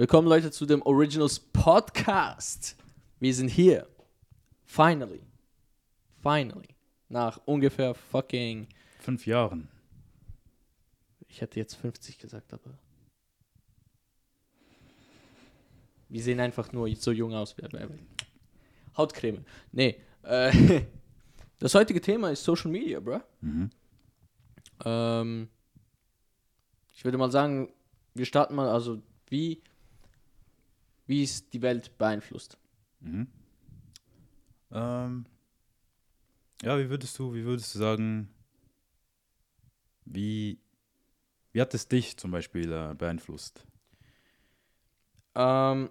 Willkommen Leute zu dem Originals Podcast. Wir sind hier. Finally. Finally. Nach ungefähr fucking. Fünf Jahren. Ich hätte jetzt 50 gesagt, aber. Wir sehen einfach nur so jung aus. Hautcreme. Nee. Äh, das heutige Thema ist Social Media, bro. Mhm. Ähm, ich würde mal sagen, wir starten mal, also wie, wie es die Welt beeinflusst. Mhm. Ähm, ja, wie würdest du, wie würdest du sagen, wie, wie hat es dich zum Beispiel äh, beeinflusst? Ähm,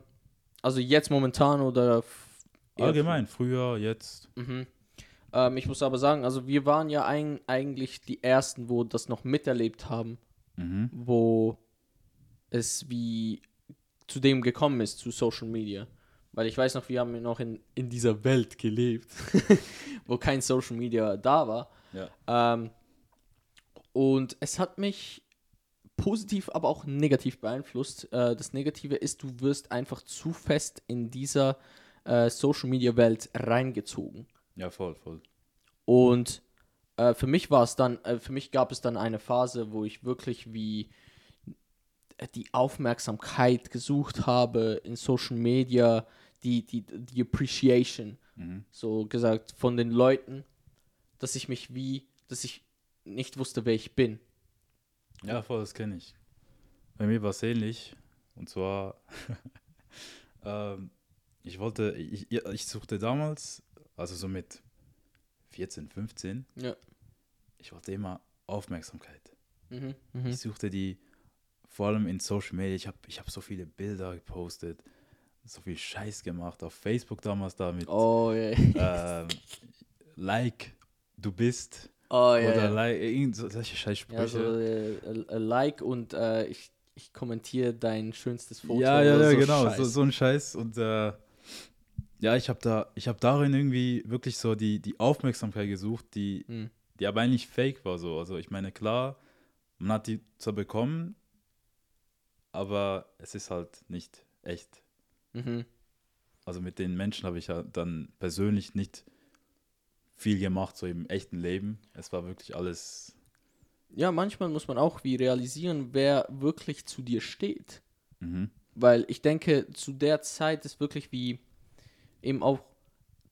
also jetzt momentan oder Allgemein, früher, jetzt. Mhm. Ähm, ich muss aber sagen, also wir waren ja ein, eigentlich die Ersten, wo das noch miterlebt haben, Mhm. wo es wie zu dem gekommen ist, zu Social Media. Weil ich weiß noch, wir haben noch in, in dieser Welt gelebt, wo kein Social Media da war. Ja. Ähm, und es hat mich positiv, aber auch negativ beeinflusst. Äh, das Negative ist, du wirst einfach zu fest in dieser äh, Social Media Welt reingezogen. Ja, voll, voll. Und äh, für mich war es dann, äh, für mich gab es dann eine Phase, wo ich wirklich wie die Aufmerksamkeit gesucht habe in Social Media, die, die, die Appreciation, Mhm. so gesagt, von den Leuten, dass ich mich wie, dass ich nicht wusste, wer ich bin. Ja, voll, das kenne ich. Bei mir war es ähnlich. Und zwar, ähm, ich wollte, ich, ich suchte damals, also so mit 14, 15, Ja. ich wollte immer Aufmerksamkeit. Mhm. Mhm. Ich suchte die vor allem in Social Media. Ich habe ich hab so viele Bilder gepostet, so viel Scheiß gemacht. Auf Facebook damals damit. Oh ja. Ähm, like, du bist. Oh ja. oder like, irgend so, solche Scheißsprüche. ja so, äh, äh, like und äh, ich, ich kommentiere dein schönstes Foto. Ja, ja, ja, so genau, so, so ein Scheiß. Und äh, ja, ich habe da, ich habe darin irgendwie wirklich so die, die Aufmerksamkeit gesucht, die, Mhm. die aber eigentlich fake war so. Also ich meine, klar, man hat die zwar bekommen, aber es ist halt nicht echt. Mhm. Also mit den Menschen habe ich ja dann persönlich nicht viel gemacht, so im echten Leben. Es war wirklich alles. Ja, manchmal muss man auch wie realisieren, wer wirklich zu dir steht. Mhm. Weil ich denke, zu der Zeit ist wirklich wie eben auch,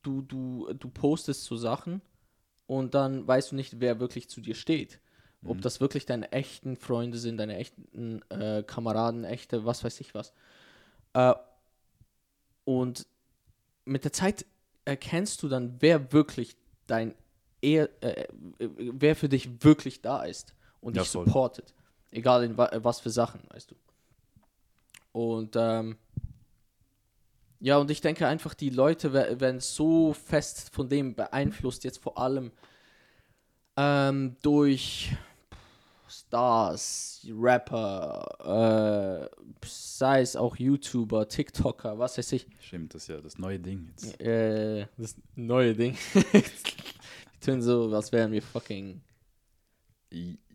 du, du, du postest so Sachen und dann weißt du nicht, wer wirklich zu dir steht. Ob Mhm. das wirklich deine echten Freunde sind, deine echten äh, Kameraden, echte, was weiß ich was. Äh, und mit der Zeit erkennst du dann, wer wirklich dein, eher, äh, äh, wer für dich wirklich da ist und Ja, dich voll. supportet. Egal in wa was für Sachen, weißt du. Und ähm, ja, und ich denke einfach, die Leute wer- werden so fest von dem beeinflusst, jetzt vor allem ähm, durch Stars, Rapper, äh, sei es auch YouTuber, TikToker, was weiß ich. Stimmt, das ist ja das neue Ding jetzt. Äh, das neue Ding. die tun so, als wären wir fucking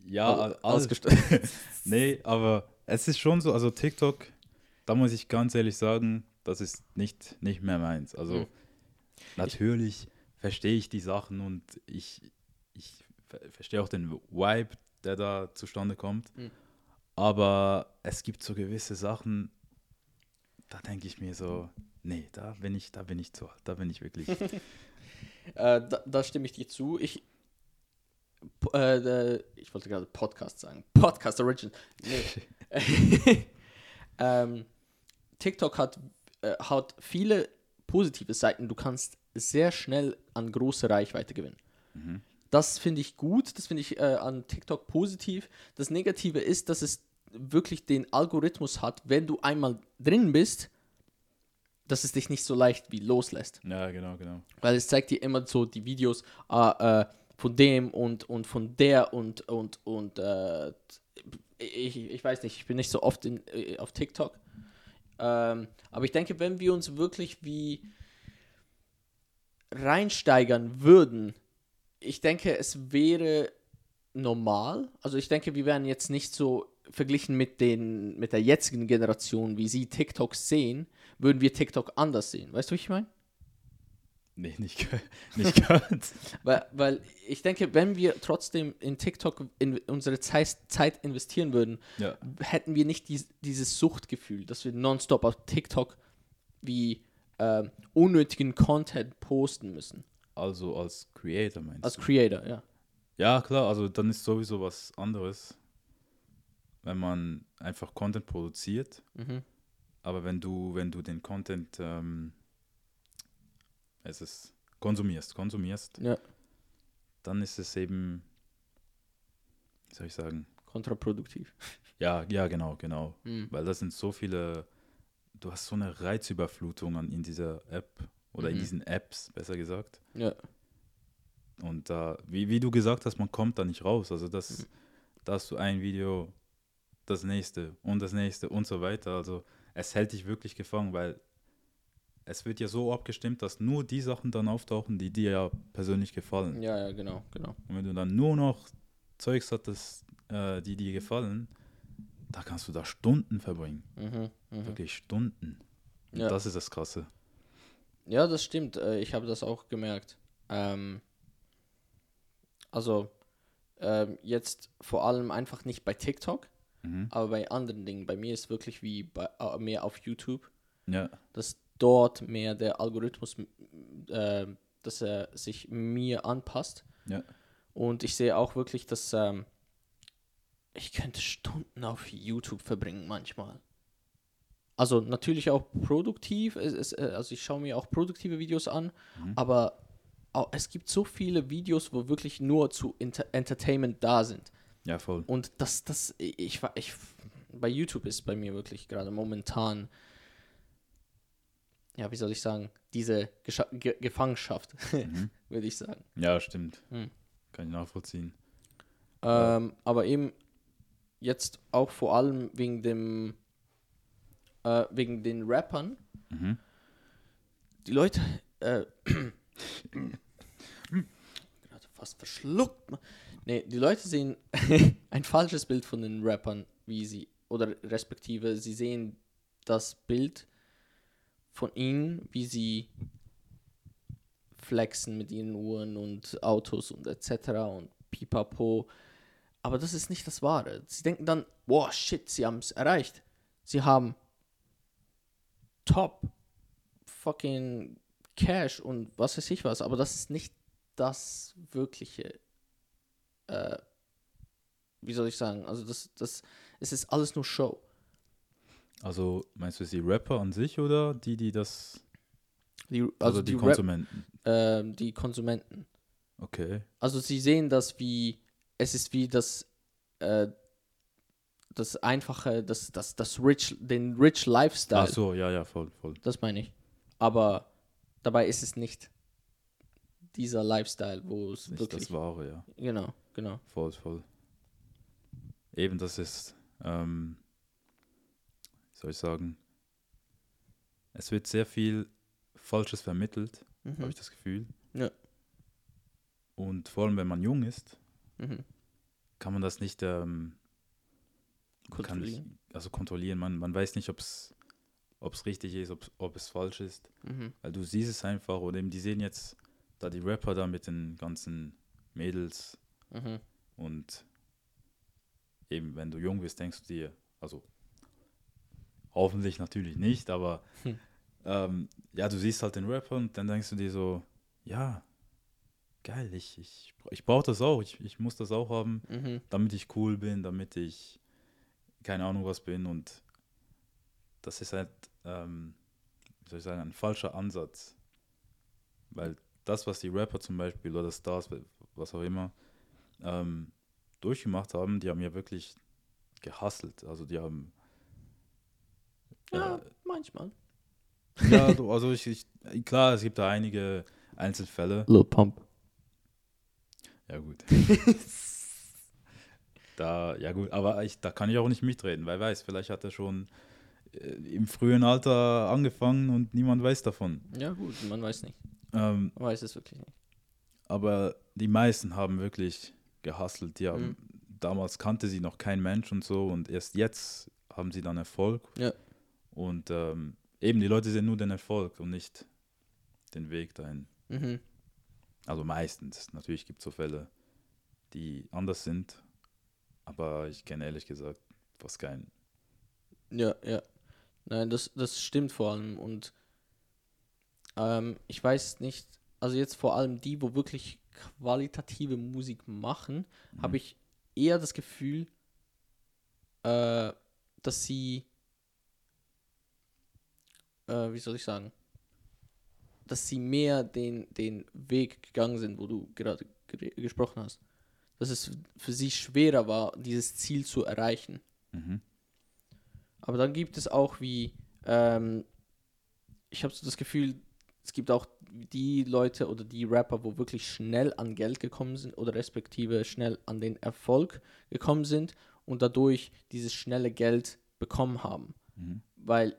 Ja, ausgestattet. Nee, aber es ist schon so, also TikTok, da muss ich ganz ehrlich sagen, das ist nicht, nicht mehr meins. Also Mhm. natürlich verstehe ich die Sachen und ich, ich ver verstehe auch den Vibe, der da zustande kommt. Mhm. Aber es gibt so gewisse Sachen, da denke ich mir so, nee, da bin ich, da bin ich zu alt, da bin ich wirklich. Äh, da, da stimme ich dir zu. Ich, äh, äh, ich wollte gerade Podcast sagen. Podcast Origin. Nee. ähm, TikTok hat, äh, hat viele positive Seiten. Du kannst sehr schnell an große Reichweite gewinnen. Mhm. Das finde ich gut, das finde ich äh, an TikTok positiv. Das Negative ist, dass es wirklich den Algorithmus hat, wenn du einmal drin bist, dass es dich nicht so leicht wie loslässt. Ja, genau, genau. Weil es zeigt dir immer so die Videos ah, äh, von dem und, und von der und, und, und äh, ich, ich weiß nicht, ich bin nicht so oft in, äh, auf TikTok. Ähm, aber ich denke, wenn wir uns wirklich wie reinsteigern würden, ich denke, es wäre normal. Also ich denke, wir wären jetzt nicht so verglichen mit, den, mit der jetzigen Generation, wie sie TikTok sehen, würden wir TikTok anders sehen. Weißt du, was ich meine? Nee, nicht, nicht ganz. Weil, weil ich denke, wenn wir trotzdem in TikTok in unsere Zeit, Zeit investieren würden, ja. hätten wir nicht dies, dieses Suchtgefühl, dass wir nonstop auf TikTok wie äh, unnötigen Content posten müssen. Also als Creator meinst Als du? Creator, ja. Ja, klar, also dann ist sowieso was anderes, wenn man einfach Content produziert. Mhm. Aber wenn du, wenn du den Content ähm, es ist, konsumierst, konsumierst, Ja. dann ist es eben, wie soll ich sagen, Kontraproduktiv. ja, ja, genau, genau. Mhm. Weil das sind so viele, du hast so eine Reizüberflutung an, in dieser App oder in Mhm. diesen Apps, besser gesagt. Ja. Und da, wie, wie du gesagt hast, man kommt da nicht raus. Also das, Mhm. da hast du ein Video, das nächste und das nächste und so weiter. Also es hält dich wirklich gefangen, weil es wird ja so abgestimmt, dass nur die Sachen dann auftauchen, die dir ja persönlich gefallen. ja, ja, genau, genau. Und wenn du dann nur noch Zeugs hattest, äh, die dir gefallen, da kannst du da Stunden verbringen. Mhm. Mhm. Wirklich Stunden. Und Ja. das ist das Krasse. Ja, das stimmt. Äh, Ich habe das auch gemerkt. Ähm, also ähm, jetzt vor allem einfach nicht bei TikTok, Mhm. aber bei anderen Dingen. Bei mir ist wirklich wie bei, äh, mehr auf YouTube, Ja, dass dort mehr der Algorithmus, äh, dass er sich mir anpasst. ja. Und ich sehe auch wirklich, dass ähm, ich könnte Stunden auf YouTube verbringen manchmal. Also natürlich auch produktiv, es, es, äh, also ich schaue mir auch produktive Videos an, Mhm. aber auch, es gibt so viele Videos, wo wirklich nur zu Inter Entertainment da sind. Ja, voll. Und das, das, ich, war- ich, bei YouTube ist bei mir wirklich gerade momentan, ja, wie soll ich sagen, diese Gescha Ge Gefangenschaft, Mhm. würde ich sagen. Ja, stimmt. Mhm. Kann ich nachvollziehen. Ähm, aber eben jetzt auch vor allem wegen dem, äh, wegen den Rappern. Mhm. Die Leute, äh, fast verschluckt. Nee, die Leute sehen ein falsches Bild von den Rappern, wie sie, oder respektive, sie sehen das Bild von ihnen, wie sie flexen mit ihren Uhren und Autos und etc. und pipapo. Aber das ist nicht das Wahre. Sie denken dann, wow, shit, sie haben es erreicht. Sie haben top fucking Cash und was weiß ich was, aber das ist nicht das wirkliche, äh, wie soll ich sagen, also das, das, es ist alles nur Show. Also meinst du die Rapper an sich oder die, die das, Die, also also die, die, Rap, Konsumenten? äh, die Konsumenten. Okay. Also sie sehen das wie, es ist wie das, äh, das einfache, das, das, das rich, den rich Lifestyle. Ach so, ja, ja, voll, voll. Das meine ich. Aber dabei ist es nicht dieser Lifestyle, wo es wirklich. das Wahre, ja. Genau, genau. Voll, voll. Eben, das ist, ähm, wie soll ich sagen, es wird sehr viel Falsches vermittelt, Mhm. habe ich das Gefühl. Ja. Und vor allem, wenn man jung ist, Mhm. kann man das nicht, ähm, kann nicht Kontrollieren. also kontrollieren. Man, man weiß nicht, ob es richtig ist, ob's- ob es falsch ist. Mhm. Weil du siehst es einfach oder eben die sehen jetzt da die Rapper da mit den ganzen Mädels Mhm. und eben wenn du jung bist, denkst du dir, also hoffentlich natürlich nicht, aber Hm. ähm, ja, du siehst halt den Rapper und dann denkst du dir so, ja, geil, ich, ich, ich brauche das auch, ich, ich muss das auch haben, Mhm. damit ich cool bin, damit ich keine Ahnung was bin und das ist halt, ähm, wie soll ich sagen, ein falscher Ansatz. Weil das, was die Rapper zum Beispiel oder Stars, was auch immer, ähm, durchgemacht haben, die haben ja wirklich gehustelt. Also die haben Ja, manchmal. äh, ja, du- also ich, ich, klar, es gibt da einige Einzelfälle. Lil Pump. Ja, gut. da, ja gut, aber ich, da kann ich auch nicht mitreden, weil weiß, vielleicht hat er schon äh, im frühen Alter angefangen und niemand weiß davon. Ja, gut, man weiß nicht. Ähm, Man weiß es wirklich nicht. aber die meisten haben wirklich die haben Mhm. damals kannte sie noch kein Mensch und so und erst jetzt haben sie dann Erfolg. Ja. Und ähm, eben, die Leute sehen nur den Erfolg und nicht den Weg dahin. Mhm. Also meistens. Natürlich gibt es so Fälle, die anders sind, aber ich kenne ehrlich gesagt fast keinen. Ja, ja. Nein, das, das stimmt vor allem. Und ähm, ich weiß nicht, also jetzt vor allem die, wo wirklich qualitative Musik machen, Mhm. habe ich eher das Gefühl, äh, dass sie, äh, wie soll ich sagen, dass sie mehr den, den Weg gegangen sind, wo du gerade gesprochen hast. Dass es für sie schwerer war, dieses Ziel zu erreichen. Mhm. Aber dann gibt es auch wie, ähm, ich habe so das Gefühl, es gibt auch die Leute oder die Rapper, wo wirklich schnell an Geld gekommen sind oder respektive schnell an den Erfolg gekommen sind und dadurch dieses schnelle Geld bekommen haben. Mhm. Weil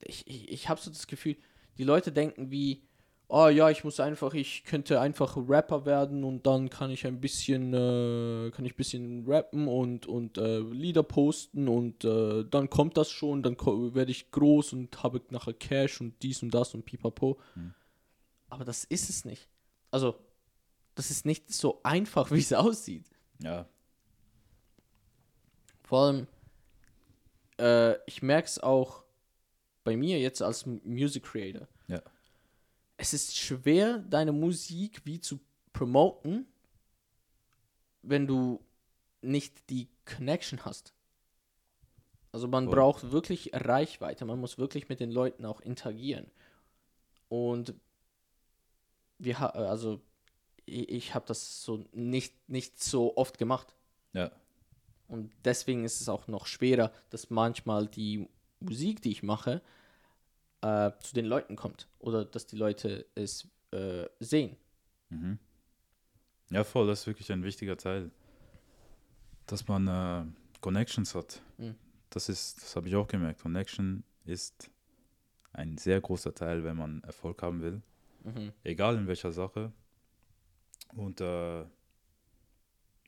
ich, ich, ich habe so das Gefühl, die Leute denken wie, oh ja, ich muss einfach, ich könnte einfach Rapper werden und dann kann ich ein bisschen, äh, kann ich ein bisschen rappen und, und äh, Lieder posten und äh, dann kommt das schon, dann werde ich groß und habe nachher Cash und dies und das und pipapo. Hm. Aber das ist es nicht. Also, das ist nicht so einfach, wie es aussieht. Ja, Vor allem, äh, ich merke es auch bei mir jetzt als Music Creator. Es ist schwer, deine Musik wie zu promoten, wenn du nicht die Connection hast. Also man Voll. braucht wirklich Reichweite, man muss wirklich mit den Leuten auch interagieren. Und wir ha also ich, ich habe das so nicht, nicht so oft gemacht. ja, Und deswegen ist es auch noch schwerer, dass manchmal die Musik, die ich mache, äh, zu den Leuten kommt. Oder dass die Leute es äh, sehen. mhm. ja, voll, das ist wirklich ein wichtiger Teil. Dass man äh, Connections hat. Mhm. Das ist, das habe ich auch gemerkt. Connection ist ein sehr großer Teil, wenn man Erfolg haben will. Mhm. egal in welcher Sache. Und äh,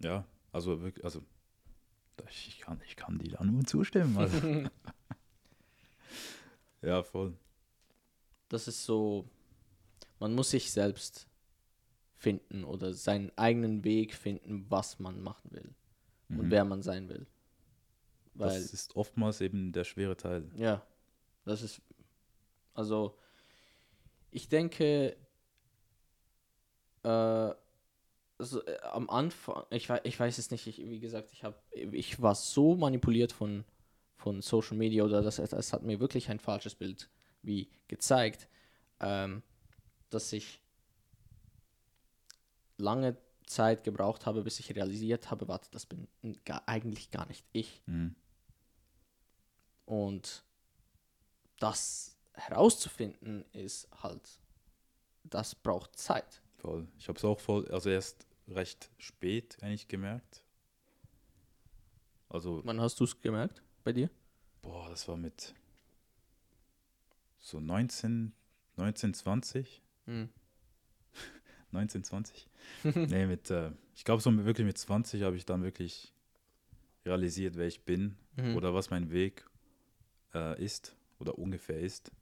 ja, also wirklich, also ich kann, ich kann die da nur zustimmen. Also. ja, voll. Das ist so, man muss sich selbst finden oder seinen eigenen Weg finden, was man machen will und Mhm. wer man sein will. Weil das ist oftmals eben der schwere Teil. Ja, das ist, also, ich denke, äh, also, äh, am Anfang, ich, ich weiß es nicht, ich, wie gesagt, ich, hab, ich war so manipuliert von, von Social Media oder das, es hat mir wirklich ein falsches Bild wie gezeigt, ähm, dass ich lange Zeit gebraucht habe, bis ich realisiert habe, warte, das bin gar, eigentlich gar nicht ich. Mhm. Und das herauszufinden ist halt, das braucht Zeit. Voll. Ich habe es auch voll, also erst recht spät eigentlich gemerkt. Also, Wann hast du es gemerkt bei dir? boah, das war mit so 19, 19, 20. Hm. 19, 20? nee, mit, äh, ich glaube, so wirklich mit 20 habe ich dann wirklich realisiert, wer ich bin Mhm. oder was mein Weg äh, ist oder ungefähr ist.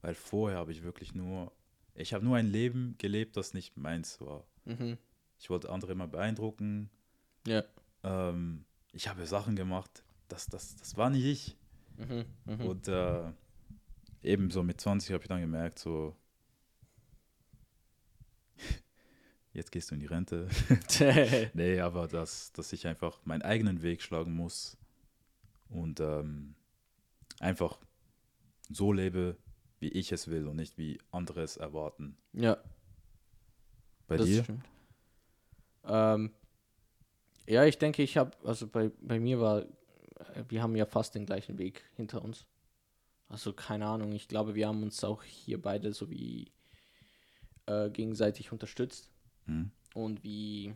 Weil vorher habe ich wirklich nur, ich habe nur ein Leben gelebt, das nicht meins war. Mhm. Ich wollte andere immer beeindrucken. Ja. Ähm, ich habe Sachen gemacht, das, das, das war nicht ich. Mhm. Mhm. Und äh, ebenso mit 20 habe ich dann gemerkt, so, jetzt gehst du in die Rente. nee, aber dass, dass ich einfach meinen eigenen Weg schlagen muss und ähm, einfach so lebe, wie ich es will und nicht wie andere es erwarten. ja, Bei das dir? stimmt. Ähm, ja, ich denke, ich habe, also bei, bei mir war, wir haben ja fast den gleichen Weg hinter uns. Also keine Ahnung, ich glaube, wir haben uns auch hier beide so wie äh, gegenseitig unterstützt. Hm? und wie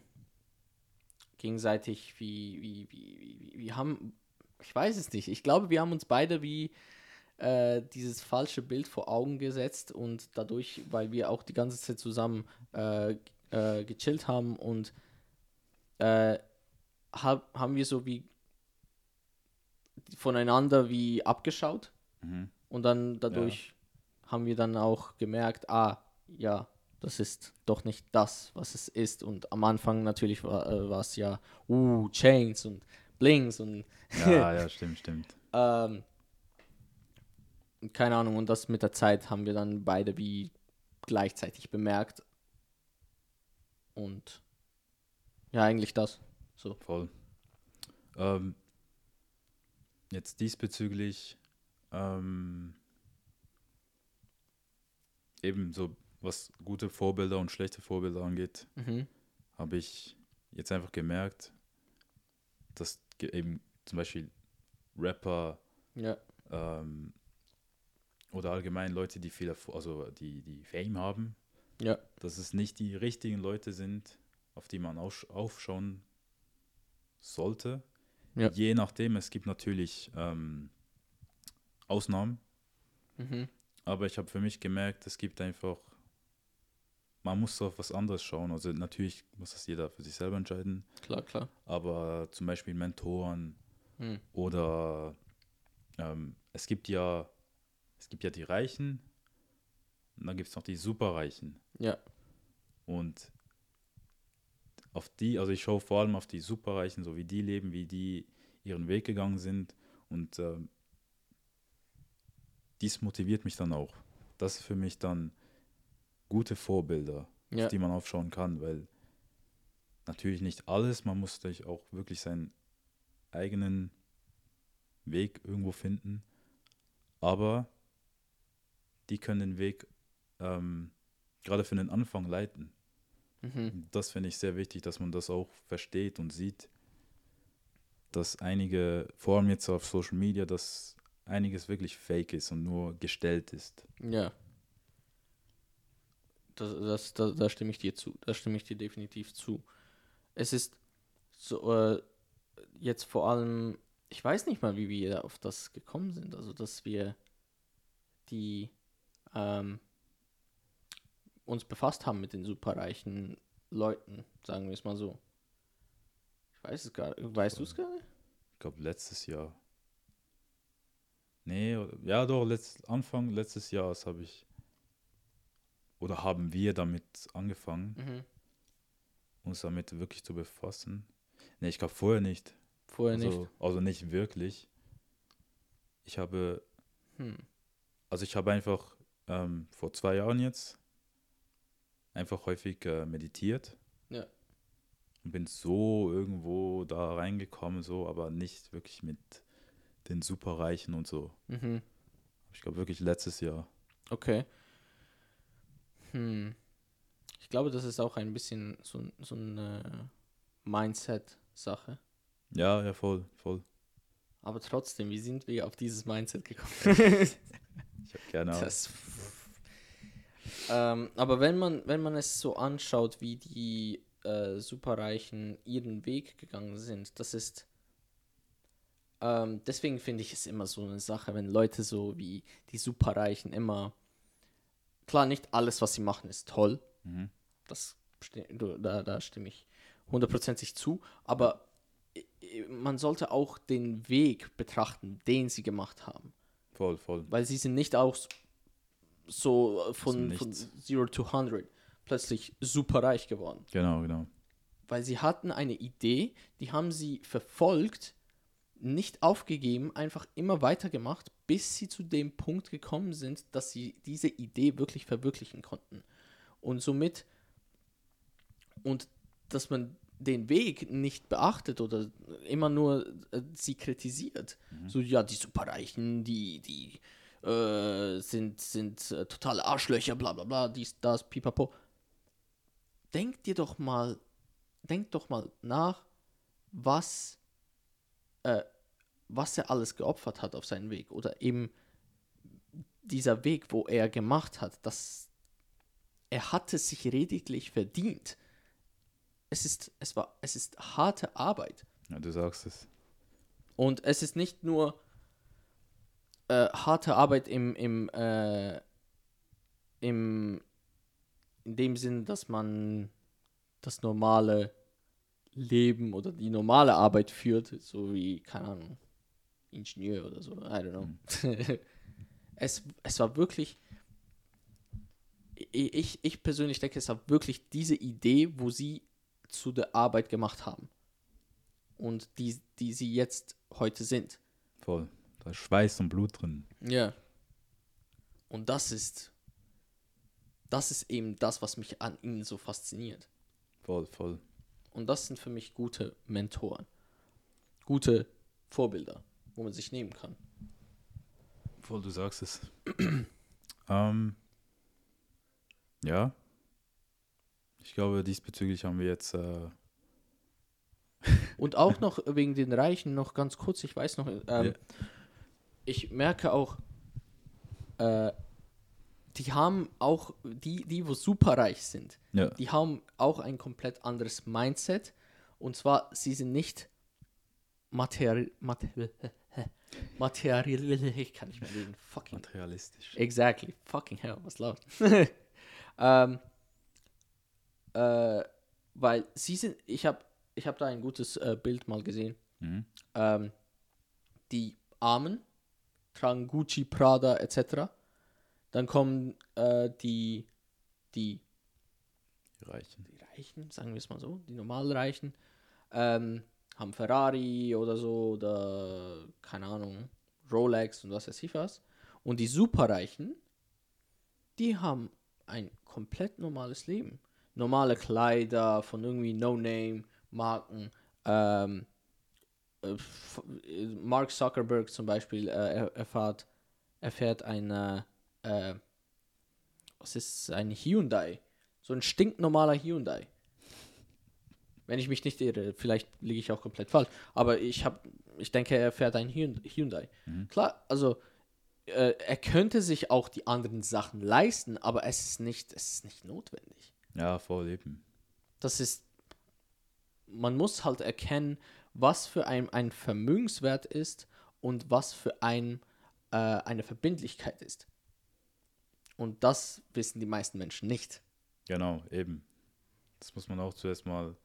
gegenseitig, wie, wie, wie, wie, wie, wir haben, ich weiß es nicht, ich glaube, wir haben uns beide wie äh, dieses falsche Bild vor Augen gesetzt und dadurch, weil wir auch die ganze Zeit zusammen äh, äh, gechillt haben und äh, hab, haben wir so wie voneinander wie abgeschaut Mhm. und dann dadurch haben wir dann auch gemerkt, ah, ja, das ist doch nicht das, was es ist. Und am Anfang natürlich war äh, es ja, uh, Chains und Blings und Ja, ja, stimmt, stimmt. ähm, keine Ahnung. Und das mit der Zeit haben wir dann beide wie gleichzeitig bemerkt. Und ja, eigentlich das. So. Voll. Ähm, jetzt diesbezüglich ähm, eben so, was gute Vorbilder und schlechte Vorbilder angeht, Mhm. habe ich jetzt einfach gemerkt, dass eben zum Beispiel Rapper Ja. ähm, oder allgemein Leute, die viel, also die, die Fame haben, Ja. dass es nicht die richtigen Leute sind, auf die man aufsch- aufschauen sollte. Ja. Je nachdem, es gibt natürlich ähm, Ausnahmen, Mhm. aber ich habe für mich gemerkt, es gibt einfach, man muss auf was anderes schauen. Also natürlich muss das jeder für sich selber entscheiden, Klar, klar. aber zum Beispiel Mentoren Mhm. oder ähm, es gibt ja, es gibt ja die Reichen und dann gibt es noch die Superreichen. Ja. Und auf die, also ich schaue vor allem auf die Superreichen, so wie die leben, wie die ihren Weg gegangen sind. Und ähm, dies motiviert mich dann auch. Das ist für mich dann gute Vorbilder, Ja. auf die man aufschauen kann, weil natürlich nicht alles, man muss sich auch wirklich seinen eigenen Weg irgendwo finden, aber die können den Weg ähm, gerade für den Anfang leiten. Mhm. Das finde ich sehr wichtig, dass man das auch versteht und sieht, dass einige, vor allem jetzt auf Social Media, dass einiges wirklich fake ist und nur gestellt ist. Ja. Das, das, da, da stimme ich dir zu. Da stimme ich dir definitiv zu. Es ist so, äh, jetzt vor allem, ich weiß nicht mal, wie wir auf das gekommen sind. Also, dass wir die ähm, uns befasst haben mit den superreichen Leuten, sagen wir es mal so. Ich weiß es gar nicht. Weißt du es gar nicht? Ich glaube, letztes Jahr. Nee, ja doch, letzt, Anfang letztes Jahres habe ich, oder haben wir damit angefangen, Mhm. uns damit wirklich zu befassen. Nee, ich glaube vorher nicht. Vorher also, nicht. Also nicht wirklich. Ich habe Hm. Also ich habe einfach ähm, vor zwei Jahren jetzt einfach häufig äh, meditiert. Ja. Und bin so irgendwo da reingekommen, so, aber nicht wirklich mit den Superreichen und so. Mhm. Ich glaube wirklich letztes Jahr. Okay. Hm. Ich glaube, das ist auch ein bisschen so, so eine Mindset-Sache. Ja, ja, voll, voll. Aber trotzdem, wie sind wir auf dieses Mindset gekommen? Ich habe keine Ahnung. das, ähm, aber wenn man, wenn man es so anschaut, wie die äh, Superreichen ihren Weg gegangen sind, das ist. Ähm, deswegen finde ich es immer so eine Sache, wenn Leute so wie die Superreichen immer. Klar, nicht alles, was sie machen, ist toll. Mhm. Das, da, da stimme ich hundertprozentig zu. Aber man sollte auch den Weg betrachten, den sie gemacht haben. Voll, voll. Weil sie sind nicht auch so von, von Nichts. 0 to 100 plötzlich super reich geworden. Genau, genau. Weil sie hatten eine Idee, die haben sie verfolgt, nicht aufgegeben, einfach immer weitergemacht, bis sie zu dem Punkt gekommen sind, dass sie diese Idee wirklich verwirklichen konnten. Und somit, und dass man den Weg nicht beachtet oder immer nur äh, sie kritisiert. So, ja, die Superreichen, die, die äh, sind, sind äh, totale Arschlöcher, bla bla bla, dies, das, pipapo. Denk dir doch mal, denk doch mal nach, was, äh, was er alles geopfert hat auf seinen Weg. Oder eben dieser Weg, wo er gemacht hat, dass er hatte sich lediglich verdient. Es ist, es war, es ist harte Arbeit. Ja, du sagst es. Und es ist nicht nur äh, harte Arbeit im, im, äh, im, in dem Sinn, dass man das normale Leben oder die normale Arbeit führt, so wie, keine Ahnung, Ingenieur oder so, I don't know. es, es war wirklich, ich, ich persönlich denke, es war wirklich diese Idee, wo sie zu der Arbeit gemacht haben. Und die, die sie jetzt heute sind. Voll. Da ist Schweiß und Blut drin. Ja. Und das ist, das ist eben das, was mich an ihnen so fasziniert. Voll, voll. Und das sind für mich gute Mentoren. Gute Vorbilder, wo man sich nehmen kann. Voll, du sagst es. ähm, ja. Ich glaube, diesbezüglich haben wir jetzt. Äh Und auch noch wegen den Reichen, noch ganz kurz, ich weiß noch, ähm, ja. ich merke auch, äh, die haben auch, die, die, wo superreich sind, ja. die haben auch ein komplett anderes Mindset. Und zwar, sie sind nicht materi materi materialistisch. Ich kann nicht mehr reden. Fucking. Materialistisch. Exactly. Fucking hell, was laut. ähm, äh, weil sie sind, ich habe ich hab da ein gutes äh, Bild mal gesehen. Mhm. Ähm, die Armen tragen Gucci, Prada etc. Dann kommen äh, die, die, die Reichen. Die Reichen, sagen wir es mal so, die normalen Reichen, ähm, haben Ferrari oder so oder keine Ahnung, Rolex und was weiß ich was. Und die Superreichen, die haben ein komplett normales Leben. Normale Kleider von irgendwie No-Name-Marken. Ähm, äh, Mark Zuckerberg zum Beispiel äh, erfahrt, erfährt eine, äh, was ist ein Hyundai? So ein stinknormaler Hyundai. Wenn ich mich nicht irre, vielleicht liege ich auch komplett falsch. Aber ich habe, ich denke, er fährt ein Hyundai. Mhm. Klar, also äh, er könnte sich auch die anderen Sachen leisten, aber es ist nicht, es ist nicht notwendig. Ja, voll eben. Das ist, man muss halt erkennen, was für ein, ein Vermögenswert ist und was für ein, äh, eine Verbindlichkeit ist. Und das wissen die meisten Menschen nicht. Genau, eben. Das muss man auch zuerst mal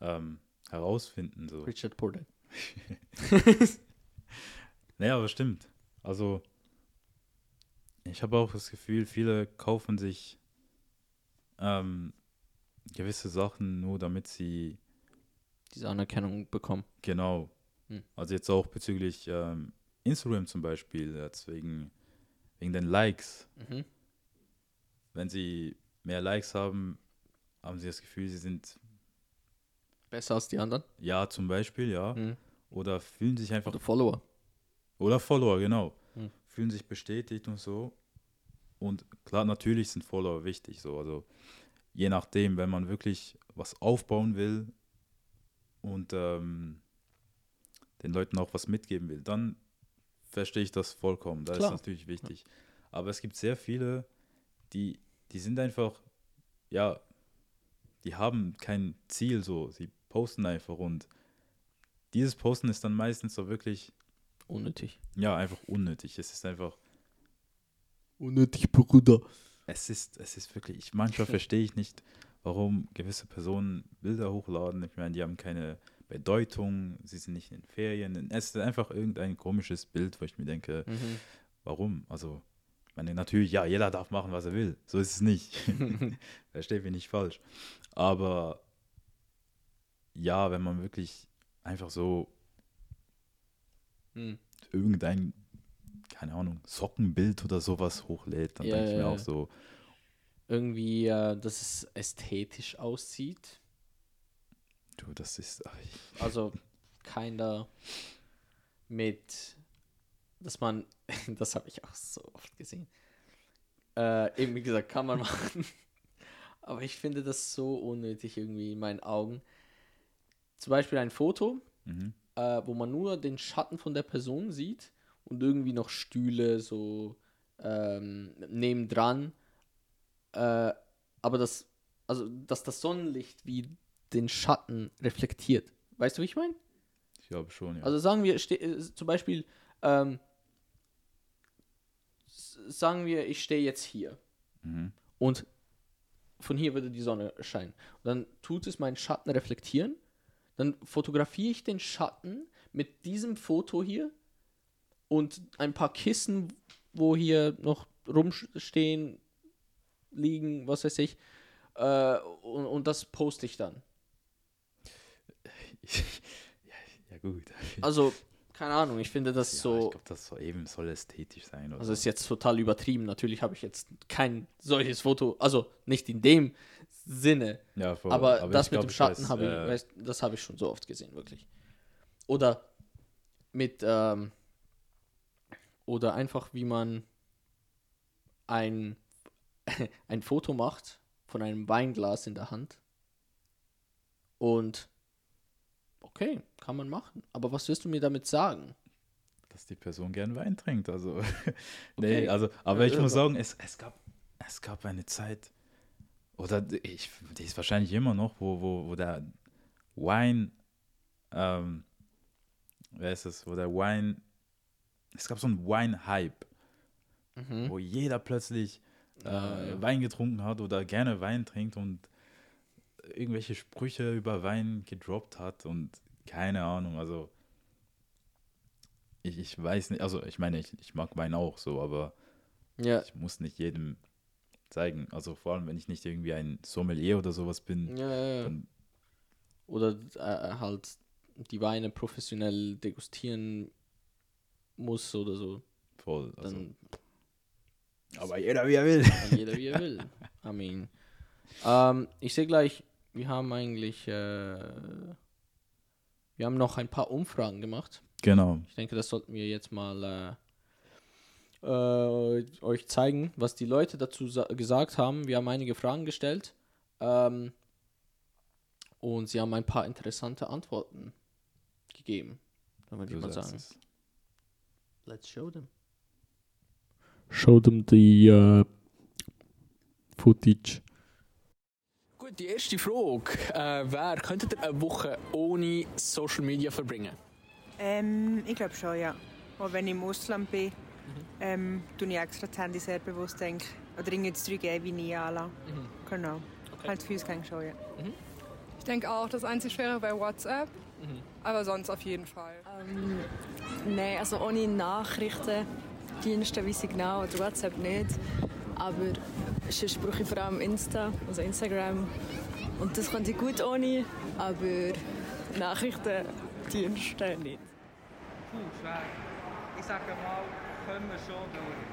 ähm, herausfinden. So. Richard Porter. naja, aber stimmt. Also, ich habe auch das Gefühl, viele kaufen sich ähm, gewisse Sachen nur, damit sie diese Anerkennung bekommen. Genau. Hm. Also jetzt auch bezüglich ähm, Instagram zum Beispiel, jetzt wegen, den Likes. Mhm. Wenn sie mehr Likes haben, haben sie das Gefühl, sie sind besser als die anderen. Ja, zum Beispiel, ja. Mhm. Oder fühlen sich einfach. Oder Follower. Oder Follower, genau. Mhm. Fühlen sich bestätigt und so. Und klar, natürlich sind Follower wichtig, so. Also je nachdem, wenn man wirklich was aufbauen will und ähm, den Leuten auch was mitgeben will, dann verstehe ich das vollkommen. Da Klar. ist natürlich wichtig. Aber es gibt sehr viele, die, die sind einfach, ja, die haben kein Ziel so. Sie posten einfach und dieses Posten ist dann meistens so wirklich unnötig. Ja, einfach unnötig. Es ist einfach unnötig, Bruder. Es ist, es ist wirklich, ich, manchmal verstehe ich nicht, warum gewisse Personen Bilder hochladen. Ich meine, die haben keine Bedeutung, sie sind nicht in den Ferien. Es ist einfach irgendein komisches Bild, wo ich mir denke, Mhm. warum? Also, ich meine, natürlich, ja, jeder darf machen, was er will. So ist es nicht. Verstehe mich nicht falsch. Aber ja, wenn man wirklich einfach so Mhm. irgendein, keine Ahnung, Sockenbild oder sowas hochlädt, dann Ja, denke ich mir ja, auch so, Irgendwie, äh, dass es ästhetisch aussieht. Du, das ist, Also keiner mit, dass man, das habe ich auch so oft gesehen. Äh, eben wie gesagt, kann man machen. Aber ich finde das so unnötig irgendwie in meinen Augen. Zum Beispiel ein Foto, mhm. äh, wo man nur den Schatten von der Person sieht und irgendwie noch Stühle so ähm, nebendran. Äh, aber das, also dass das Sonnenlicht wie den Schatten reflektiert. Weißt du, wie ich meine? ich glaube schon, ja. Also sagen wir äh, zum Beispiel, ähm, sagen wir, ich stehe jetzt hier mhm. und von hier würde die Sonne scheinen. Und dann tut es meinen Schatten reflektieren dann fotografiere ich den Schatten mit diesem Foto hier und ein paar Kissen, wo hier noch rumstehen, liegen, was weiß ich. Äh, und, und das poste ich dann. Ja, gut. Also, keine Ahnung, ich finde das Ja, so. Ich glaube, das soll eben soll ästhetisch sein. Oder Also so. ist jetzt total übertrieben. Natürlich habe ich jetzt kein solches Foto, also nicht in dem Sinne. ja, voll. aber, das ich mit glaub, dem Schatten habe ich, äh, weiß, das habe ich schon so oft gesehen, wirklich. Oder mit, ähm, oder einfach wie man ein, ein Foto macht von einem Weinglas in der Hand und okay, kann man machen. Aber was willst du mir damit sagen? dass die Person gern Wein trinkt. Also, Okay. nee, also, aber ich Ja, muss sagen, es, es, gab, es gab eine Zeit, oder ich, die ist wahrscheinlich immer noch, wo, wo, wo der Wein, ähm, wer ist es, wo der Wein, es gab so einen Wein-Hype, Mhm. wo jeder plötzlich äh, Ah, ja. Wein getrunken hat oder gerne Wein trinkt und irgendwelche Sprüche über Wein gedroppt hat und keine Ahnung, also ich, ich weiß nicht, also ich meine, ich, ich mag Wein auch so, aber Ja, ich muss nicht jedem zeigen, also vor allem, wenn ich nicht irgendwie ein Sommelier oder sowas bin, ja, ja, ja. Oder äh, halt die Weine professionell degustieren muss oder so. voll, also, Dann aber jeder wie er will. jeder wie er will. I mean. Ähm, ich sehe gleich, wir haben eigentlich, äh, wir haben noch ein paar Umfragen gemacht. Genau, Ich denke, das sollten wir jetzt mal äh, äh, euch zeigen, was die Leute dazu sa- gesagt haben. Wir haben einige Fragen gestellt ähm, und sie haben ein paar interessante Antworten gegeben. Dann würde ich mal sagen. es. Let's show them. Show them the uh, footage. Gut, die erste Frage. Äh, wer könnte ihr eine Woche ohne Social Media verbringen? Ähm, ich glaube schon, ja. Auch wenn ich im Ausland bin, ähm, tue ich extra das Handy sehr bewusst denke. Oder irgendwie das 3G wie nie anlassen. Genau. Okay. Halt fürs gang schon, ja. Ich denke auch, das einzig Schwere wäre WhatsApp. Aber sonst auf jeden Fall. Ähm, nein, also ohne Nachrichtendienste wie Signal oder WhatsApp nicht. Aber sonst brauche ich vor allem Insta, also Instagram. Und das könnte ich gut ohne, aber Nachrichtendienste nicht. Puh, schwer. Ich sage mal, können wir schon durch.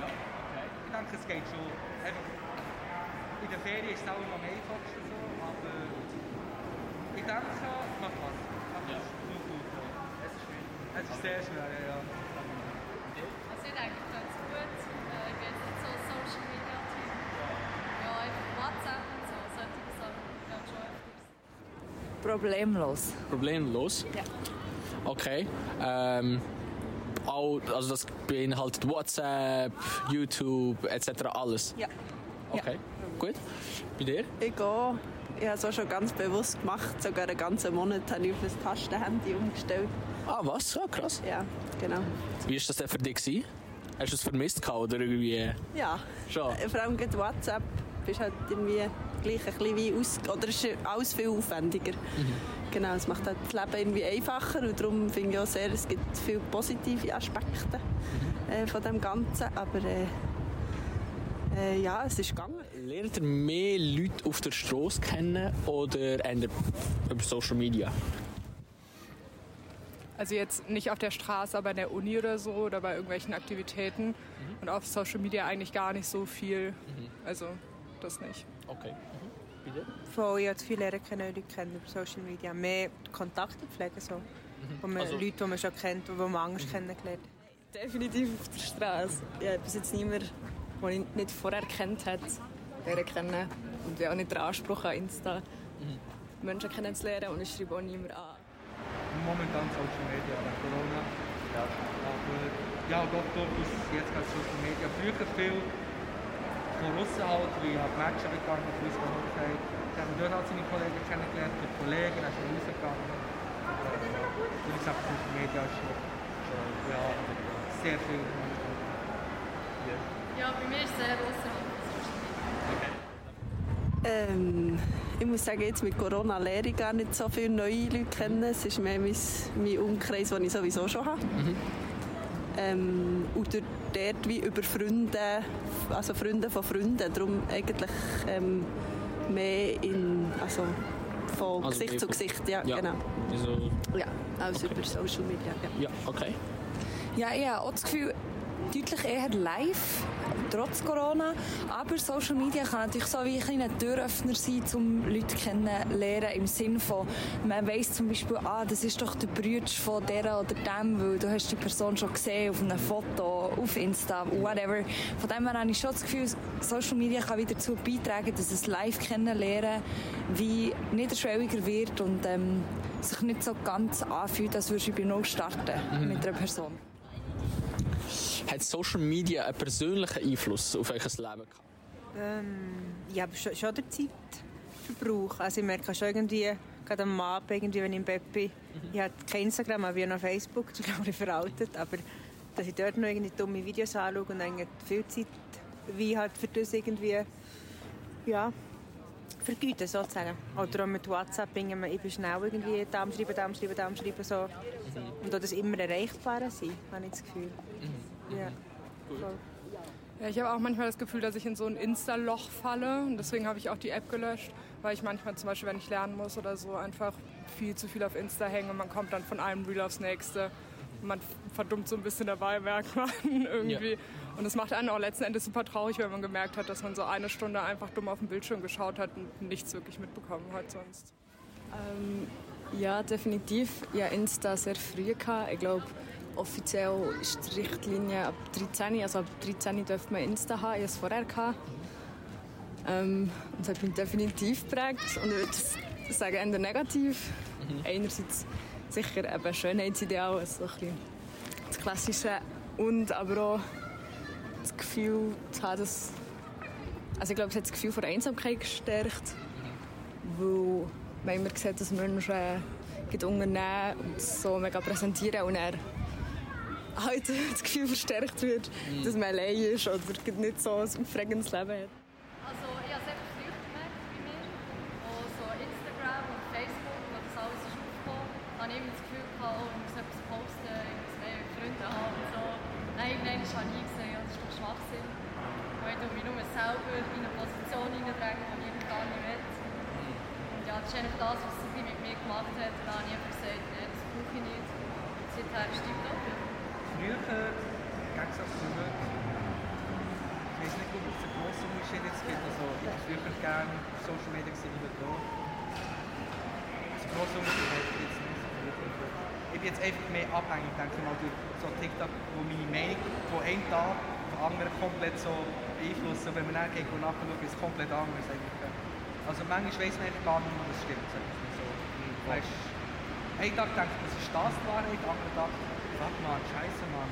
Ja, okay. Ich denke, es geht schon. Einfach, in der Ferien ist es auch noch am einfachsten so, aber ich denke, man kann es. Ja. Es ist schwer. Es ist sehr schwer, ja. ja. Also ich denke ganz gut. Äh, ich bin jetzt nicht so ein Social Media Typ. Ja, einfach WhatsApp und so, solche Sachen. Ja, schon öfters. Problemlos. Problemlos? Ja. Okay. Ähm, auch, also das beinhaltet WhatsApp, YouTube etc. alles. Ja. Okay, gut. Bei dir? Ich gehe. Ich habe es auch schon ganz bewusst gemacht. Sogar einen ganzen Monat habe ich auf ein Tastenhandy umgestellt. Ah, was? Ja, krass. Ja, genau. Wie war das denn für dich? Gewesen? Hast du es vermisst gehabt, oder irgendwie? Ja, Schon. vor allem gerade WhatsApp bist halt irgendwie gleich ein bisschen wie aus... Oder ist alles viel aufwendiger. Genau, es macht halt das Leben irgendwie einfacher und darum finde ich auch sehr, es gibt viele positive Aspekte äh, von dem Ganzen. Aber äh, äh, ja, es ist gegangen. Lernt ihr mehr Leute auf der Straße kennen oder über Social Media? Also jetzt nicht auf der Straße, aber in der Uni oder so oder bei irgendwelchen Aktivitäten. Und auf Social Media eigentlich gar nicht so viel. Also das nicht. Okay. Bitte? Voll, ich habe viel lernen können, Leute kennen über Social Media. Mehr Kontakte pflegen, so. Wo man, Also- Leute, die man schon kennt und die man anders kennengelernt hat. Definitiv auf der Straße. Ich habe bis jetzt niemanden, den ich nicht vorher kennt hat, lernen kennen. Und ich habe auch nicht den Anspruch an Insta, Menschen kennenzulernen und ich schreibe auch niemand an. Momentan Social Media, wegen Corona. Ja. Aber ja, doch, durchaus jetzt gerade Social Media. Früher viel von außen halt, wie ich habe Matches gegangen, Fußball gesagt. Ich habe dort halt seine Kollegen kennengelernt, die Kollegen, dann ist er rausgegangen. Und ich sage, Social Media ist schon, schon ja, sehr viel. Ja, bei mir ist es sehr Social Media. Ähm, ich muss sagen, jetzt mit Corona lerne ich gar nicht so viele neue Leute kennen. Es ist mehr mein, mein Umkreis, den ich sowieso schon habe. Ähm, und durch dort wie über Freunde, also Freunde von Freunden, darum eigentlich ähm, mehr in, also von Also Gesicht zu Gesicht, ja, Ja. genau. Also, Ja, als über Social Media, ja. ja, okay. Ja, ich habe auch das Gefühl, deutlich eher live, trotz Corona. Aber Social Media kann natürlich so wie ein kleiner Türöffner sein, um Leute kennenzulernen. Im Sinne von, man weiss zum Beispiel, ah, das ist doch der Bruder von der oder dem, weil du hast die Person schon gesehen auf einem Foto, auf Insta, whatever. Von dem her habe ich schon das Gefühl, Social Media kann wieder dazu beitragen, dass es live kennenlernen wie niederschwelliger wird und ähm, sich nicht so ganz anfühlt, als würdest du bei Null starten mit einer Person. Hat Social Media einen persönlichen Einfluss auf euer Leben gehabt? Ähm, ja, schon, schon der Zeitverbrauch. Also ich merke schon irgendwie, gerade am Abend, irgendwie, wenn ich im Bett bin, ich habe kein Instagram, aber ich noch Facebook, das ist glaube ich veraltet, aber dass ich dort noch irgendwie dumme Videos anschaue und eigentlich viel Zeit wie halt für das irgendwie, ja, vergüten sozusagen. Oder auch mit WhatsApp, ich bin schnell irgendwie da am schreiben, da am schreiben, da am schreiben, so. Und auch das immer erreichbare sein, habe ich das Gefühl. Ja. Voll. Ja, ich habe auch manchmal das Gefühl, dass ich in so ein Insta-Loch falle und deswegen habe ich auch die App gelöscht, weil ich manchmal zum Beispiel, wenn ich lernen muss oder so, einfach viel zu viel auf Insta hänge und man kommt dann von einem Reel aufs nächste. Und man verdummt so ein bisschen dabei, merkt man irgendwie. Und es macht einen auch letzten Endes super traurig, wenn man gemerkt hat, dass man so eine Stunde einfach dumm auf den Bildschirm geschaut hat und nichts wirklich mitbekommen hat sonst. Ähm, ja, definitiv. Ja, Insta sehr früh gehabt. Ich glaube, offiziell ist die Richtlinie ab 13. Also ab 13 dürfte man Insta haben. Ich hatte es vorher. Gehabt. Ähm, und das hat mich definitiv geprägt. Und ich würde sagen, eher negativ. Einerseits sicher eben Schönheitsideal, also so ein bisschen das Klassische. Und aber auch das Gefühl zu haben, dass... Also ich glaube, es hat das Gefühl von Einsamkeit gestärkt weil man immer sieht, dass Menschen äh, unternehmen und so mega präsentieren und er halt das Gefühl verstärkt wird, dass man allein ist oder nicht so ein aufregendes Leben hat. Also ich habe es einfach früh gemerkt bei mir. Und so Instagram und Facebook, wo das alles ist aufgekommen, habe ich immer das Gefühl gehabt, oh, ich muss etwas posten, ich muss mehr Freunde haben und so. Nein, irgendwann habe ich gesehen, ja, das ist doch Schwachsinn. Weil ich mich nur selber in eine Position hineindränge, die ich gar nicht will. Und ja, das ist einfach das, was sie mit mir gemacht hat. Und dann habe ich einfach gesagt, nein, das brauche ich nicht. Und seither stimmt das. Früher, im Gegensatz zu heute, ich weiß nicht, ob es einen grossen Unterschied jetzt gibt. Also, ich war früher gerne auf Social Media gewesen, wie auch. Das grosse Unterschied ich jetzt nicht so früher. Ich bin jetzt einfach mehr abhängig, denke ich mal, durch so TikTok, wo meine Meinung von einem Tag auf den anderen komplett so beeinflussen. Wenn man dann geht und nachschaut, ist es komplett anders eigentlich. Also manchmal weiss man gar nicht, ob das stimmt. So. Weißt, einen Tag denkt man, das ist das die Wahrheit, anderen Tag, fuck man, scheiße man,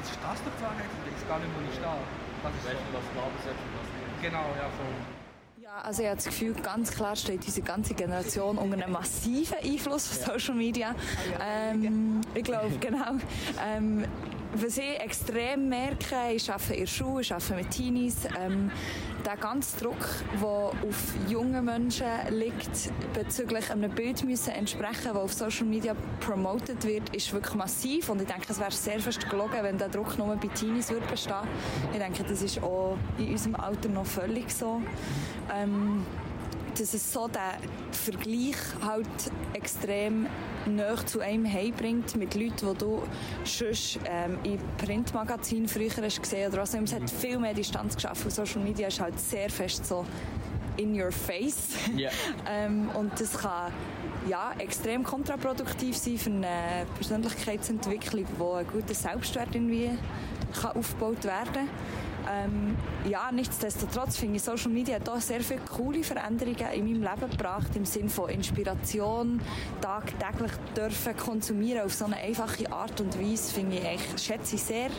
das ist das die Wahrheit, ich weiß gar nicht, wo ich stehe. Das ist so. was glaubst und was nicht? Genau, ja, so. Ja, also ich habe das Gefühl, ganz klar steht unsere ganze Generation unter einem massiven Einfluss von Social Media. Ähm, ich glaube, genau. Ähm, was ich extrem merke, ich arbeite in der Schule, ich arbeite mit Teenies, ähm, der ganze Druck, der auf jungen Menschen liegt, bezüglich einem Bild müssen entsprechen, das auf Social Media promoted wird, ist wirklich massiv. Und ich denke, es wäre sehr fest gelogen, wenn der Druck nur bei Teenies würde bestehen. Ich denke, das ist auch in unserem Alter noch völlig so. Ähm, dass es so den Vergleich halt extrem nahe zu einem heimbringt mit Leuten, die du sonst ähm, in Printmagazinen früher hast gesehen oder was. Es hat viel mehr Distanz geschaffen. Social Media ist halt sehr fest so in your face. Ja. ähm, und das kann ja, extrem kontraproduktiv sein für eine Persönlichkeitsentwicklung, wo ein guter Selbstwert irgendwie kann aufgebaut werden ähm, ja, nichtsdestotrotz finde ich, Social Media hat auch sehr viele coole Veränderungen in meinem Leben gebracht, im Sinne von Inspiration, tagtäglich dürfen konsumieren auf so eine einfache Art und Weise, finde ich, eigentlich, schätze ich sehr.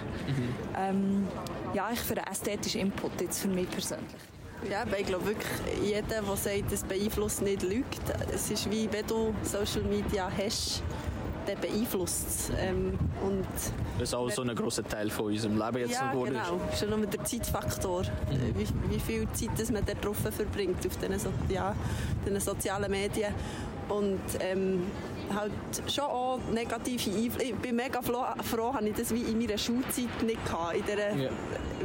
Ähm, ja, ich für einen ästhetischen Input jetzt für mich persönlich. Ja, aber ich glaube wirklich, jeder, der sagt, es beeinflusst nicht, lügt. Es ist wie, wenn du Social Media hast, der beeinflusst. Ähm, und Das ist auch so ein großer Teil von unserem Leben jetzt ja, geworden genau. ist. Schon nur der Zeitfaktor. Mhm. Wie, wie viel Zeit das man da drauf verbringt auf diesen, so ja, diesen sozialen Medien. Und ähm, halt schon auch negative Einflüsse. Ich bin mega froh, froh, habe ich das wie in meiner Schulzeit nicht gehabt. In dieser Ja.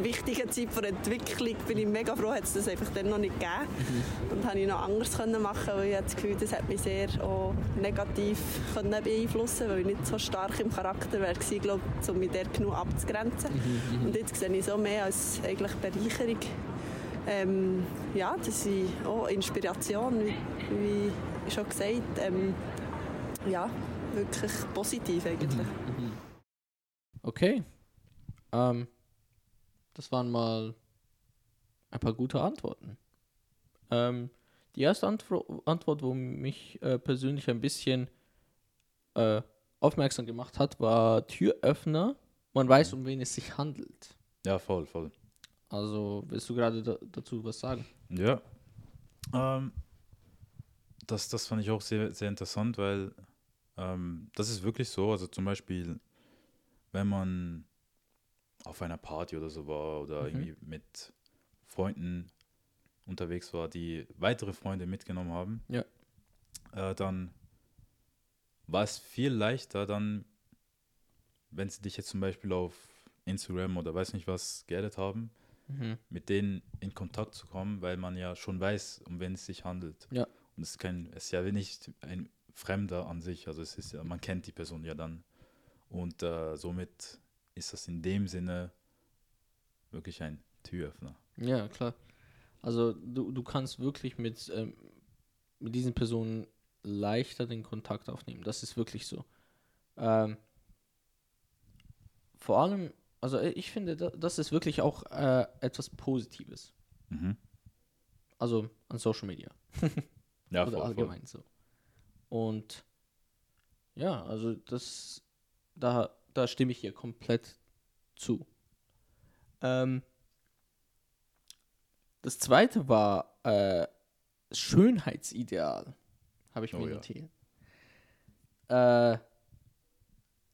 wichtigen Zeit der Entwicklung bin ich mega froh, hat es das einfach dann noch nicht gegeben. Mhm. Und habe ich noch anders können machen, weil ich das Gefühl, das hat mich sehr auch negativ können beeinflussen, weil ich nicht so stark im Charakter wäre gewesen, glaube ich, um mich dort genug abzugrenzen. Mhm, Und jetzt sehe ich so mehr als eigentlich Bereicherung. Ähm, ja, das ist auch Inspiration, wie, wie schon gesagt. Ähm, ja, wirklich positiv eigentlich. Okay. Ähm, das waren mal ein paar gute Antworten. Ähm, die erste Antwo Antwort, wo mich äh, persönlich ein bisschen äh, aufmerksam gemacht hat, war Türöffner. Man weiß, um wen es sich handelt. Ja, voll, voll. Also, willst du gerade da dazu was sagen? Ja. Ähm, das, das fand ich auch sehr, sehr interessant, weil ähm, das ist wirklich so. Also zum Beispiel, wenn man auf einer Party oder so war oder Mhm. irgendwie mit Freunden unterwegs war, die weitere Freunde mitgenommen haben, Ja. äh, dann war es viel leichter dann, wenn sie dich jetzt zum Beispiel auf Instagram oder weiß nicht was geaddet haben, Mhm. mit denen in Kontakt zu kommen, weil man ja schon weiß, um wen es sich handelt. Ja. Und es ist kein, es ist ja nicht ein Fremder an sich, also es ist ja, man kennt die Person ja dann. Und äh, somit ist das in dem Sinne wirklich ein Türöffner. Ja, klar. Also du, du kannst wirklich mit, ähm, mit diesen Personen leichter den Kontakt aufnehmen. Das ist wirklich so. Ähm, vor allem, also äh, ich finde, da, das ist wirklich auch äh, etwas Positives. Mhm. Also an Social Media. Ja, Oder voll, voll. allgemein so. Und ja, also das, da, da stimme ich ihr komplett zu. Ähm, das zweite war äh, Schönheitsideal, habe ich Oh mir ja. notiert. Äh,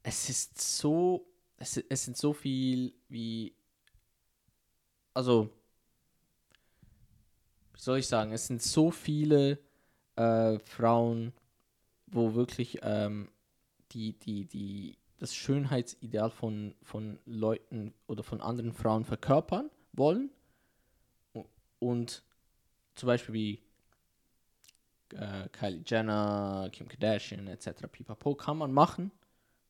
es ist so, es, es sind so viel wie, also, wie soll ich sagen, es sind so viele äh, Frauen, wo wirklich ähm, die, die, die, das Schönheitsideal von, von Leuten oder von anderen Frauen verkörpern wollen. Und zum Beispiel wie äh, Kylie Jenner, Kim Kardashian etc. Pipapo kann man machen,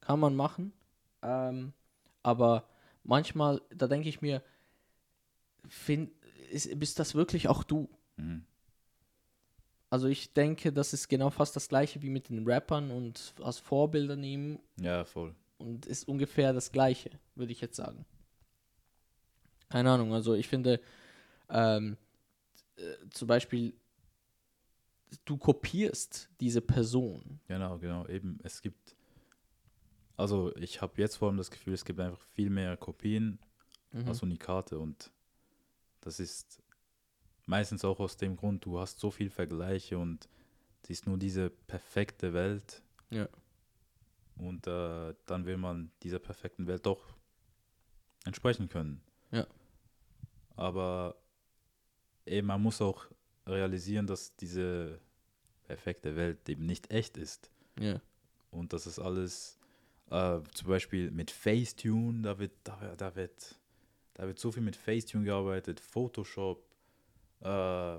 kann man machen. Ähm, aber manchmal, da denke ich mir, find, ist, bist das wirklich auch du? Mhm. Also ich denke, das ist genau fast das gleiche wie mit den Rappern und als Vorbilder nehmen Ja, voll. und ist ungefähr das gleiche, würde ich jetzt sagen. Keine Ahnung, also ich finde ähm, äh, zum Beispiel, du kopierst diese Person. Genau, genau. Eben, es gibt, also ich habe jetzt vor allem das Gefühl, es gibt einfach viel mehr Kopien Mhm. als Unikate und das ist meistens auch aus dem Grund, du hast so viel Vergleiche und siehst nur diese perfekte Welt. Ja. Und äh, dann will man dieser perfekten Welt doch entsprechen können. Ja. Aber eben, man muss auch realisieren, dass diese perfekte Welt eben nicht echt ist. Ja. Und das ist alles, äh, zum Beispiel mit Facetune, da wird, da, wird- da wird, da wird so viel mit Facetune gearbeitet, Photoshop, äh,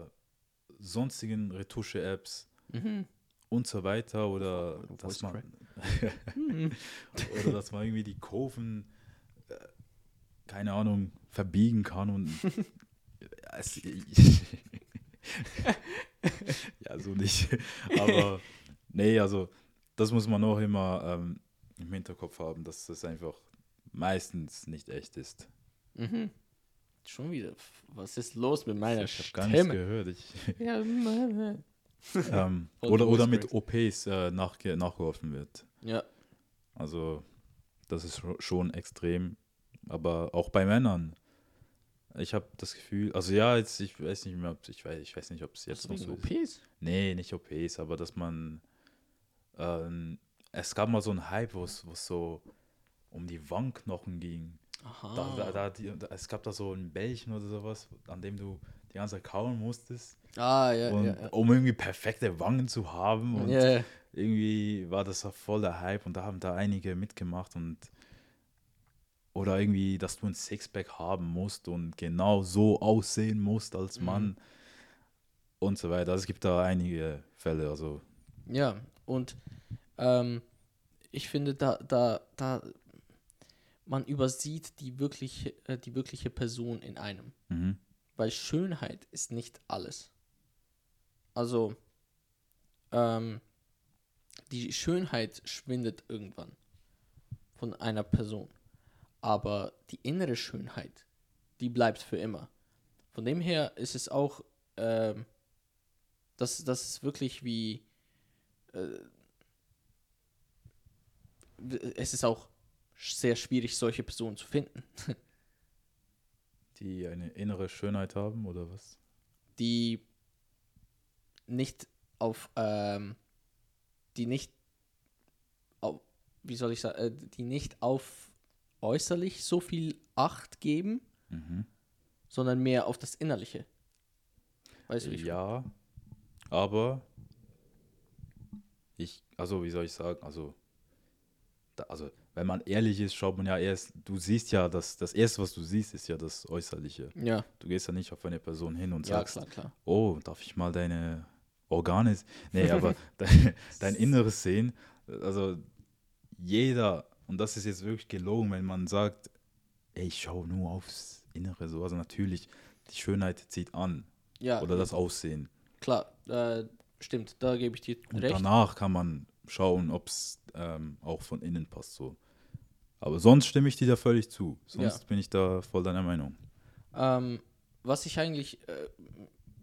sonstigen Retusche-Apps Mhm. und so weiter. Oder Voice dass man, Mhm. oder dass man irgendwie die Kurven, äh, keine Ahnung, verbiegen kann und es, ja, so nicht. Aber nee, also das muss man auch immer ähm, im Hinterkopf haben, dass das einfach meistens nicht echt ist. Mhm. Schon wieder. Was ist los mit meiner ich habe gar nichts Stimme? gehört. Ich, Ja, ähm, oder oder mit. OPs äh, nachge nachgeholfen wird. ja. Also das ist scho- schon extrem. Aber auch bei Männern. Ich habe das Gefühl, also ja, jetzt, ich weiß nicht mehr, ob ich weiß, ich weiß nicht, ob es jetzt noch so ist. OPs? Nee, nicht OPs, aber dass man ähm, es gab mal so einen Hype, wo es wo es so um die Wangenknochen ging. Aha. Da, da, da, die, da, es gab da so ein Bällchen oder sowas, an dem du die ganze Zeit kauen musstest, ah, ja, und, ja. ja. um irgendwie perfekte Wangen zu haben. Und ja. irgendwie war das voll der Hype und da haben da einige mitgemacht und oder irgendwie, dass du ein Sixpack haben musst und genau so aussehen musst als Mhm. Mann und so weiter. Also es gibt da einige Fälle, also Ja, und ähm, ich finde, da, da, da, man übersieht die wirkliche, äh, die wirkliche Person in einem. mhm. Weil Schönheit ist nicht alles. Also, ähm, die Schönheit schwindet irgendwann von einer Person. Aber die innere Schönheit, die bleibt für immer. Von dem her ist es auch, ähm, das, das ist wirklich wie, äh, es ist auch sehr schwierig, solche Personen zu finden. die eine innere Schönheit haben oder was? die nicht auf, ähm, die nicht auf, wie soll ich sagen, äh, die nicht auf äußerlich so viel Acht geben, Mhm. sondern mehr auf das Innerliche. Weißt du, wie Ja, aber ich, also wie soll ich sagen, also, da, also wenn man ehrlich ist, schaut man ja erst, du siehst ja, das, das Erste, was du siehst, ist ja das Äußerliche. Ja, Du gehst ja nicht auf eine Person hin und ja, sagst, klar, klar. oh, darf ich mal deine Organe, nee, aber dein, dein Inneres sehen, also jeder, und das ist jetzt wirklich gelogen, wenn man sagt, ey, ich schaue nur aufs Innere, so, also natürlich, die Schönheit zieht an, Ja, oder das Aussehen. klar, äh, stimmt, da gebe ich dir Und recht. danach kann man schauen, ob es ähm, auch von innen passt. So. Aber sonst stimme ich dir da völlig zu. Sonst Ja. bin ich da voll deiner Meinung. Ähm, was ich eigentlich, äh,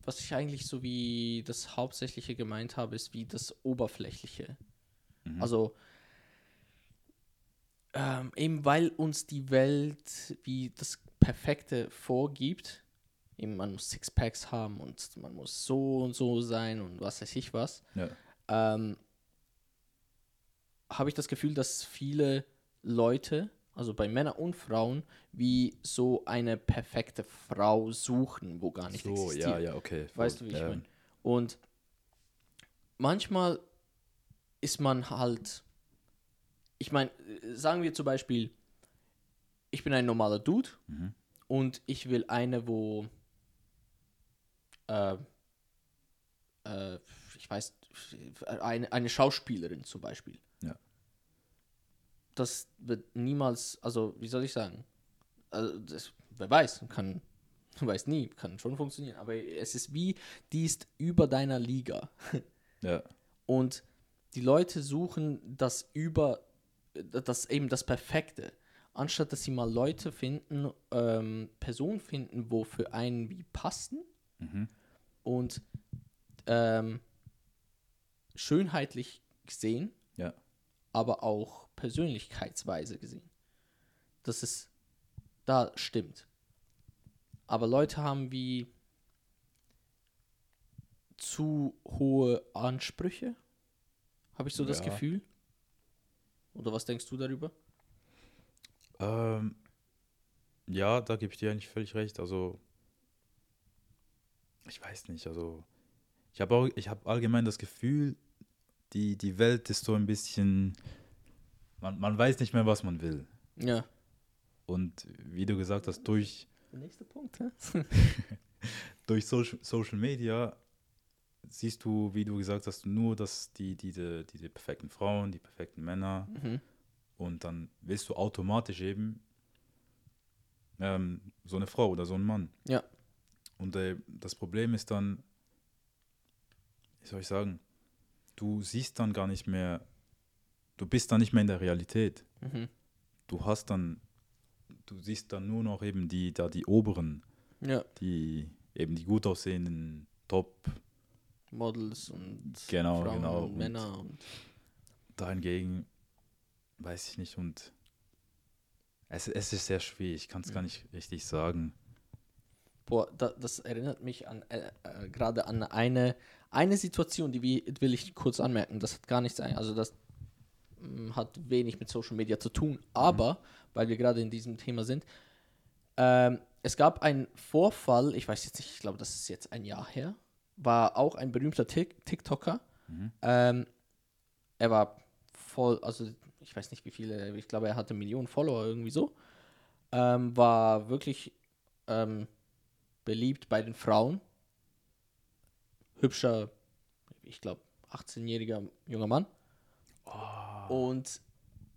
was ich eigentlich so wie das Hauptsächliche gemeint habe, ist wie das Oberflächliche. Mhm. Also ähm, eben weil uns die Welt wie das Perfekte vorgibt, eben man muss Sixpacks haben und man muss so und so sein und was weiß ich was, Ja. ähm, habe ich das Gefühl, dass viele Leute, also bei Männern und Frauen, wie so eine perfekte Frau suchen, wo gar nicht so, existiert. ja, ja, okay. voll. Weißt du, wie ich Ja. meine? Und manchmal ist man halt, ich meine, sagen wir zum Beispiel, ich bin ein normaler Dude Mhm. und ich will eine, wo, äh, äh, ich weiß, eine, eine Schauspielerin zum Beispiel. Das wird niemals, also wie soll ich sagen, also das, wer weiß, kann, weiß nie, kann schon funktionieren, aber es ist wie, die ist über deiner Liga. Ja. Und die Leute suchen das über, das eben das Perfekte. Anstatt dass sie mal Leute finden, ähm, Personen finden, wo für einen wie passen Mhm. und ähm, schönheitlich gesehen, Ja. aber auch persönlichkeitsweise gesehen. Das ist, da stimmt. Aber Leute haben wie zu hohe Ansprüche, habe ich so das Ja. Gefühl. Oder was denkst du darüber? Ähm, ja, da gebe ich dir eigentlich völlig recht. Also, ich weiß nicht, also, ich habe habe allgemein das Gefühl, die, die Welt ist so ein bisschen, man, man weiß nicht mehr, was man will. Ja. Und wie du gesagt hast, durch, Der nächste Punkt, hä? durch Social, Social Media siehst du, wie du gesagt hast, nur dass die, diese, diese perfekten Frauen, die perfekten Männer mhm. und dann willst du automatisch eben ähm, so eine Frau oder so einen Mann. Ja. Und äh, das Problem ist dann, wie soll ich sagen, du siehst dann gar nicht mehr, du bist dann nicht mehr in der Realität. Mhm. Du hast dann, du siehst dann nur noch eben die, da die oberen, Ja. die eben die gut aussehenden Top Models und Genau, Frauen genau. und Männer und dahingegen weiß ich nicht und es, es ist sehr schwierig, ich kann es gar nicht richtig sagen. Boah, da, das erinnert mich an äh, äh, gerade an eine, eine Situation, die will ich kurz anmerken. Das hat gar nichts, ein- also das hat wenig mit Social Media zu tun. Aber, weil wir gerade in diesem Thema sind, ähm, es gab einen Vorfall, ich weiß jetzt nicht, ich glaube, das ist jetzt ein Jahr her, war auch ein berühmter Tik TikToker. Ähm, er war voll, also ich weiß nicht wie viele, ich glaube, er hatte Millionen Follower irgendwie so. Ähm, war wirklich ähm, beliebt bei den Frauen. Hübscher, ich glaube, 18-jähriger junger Mann. Und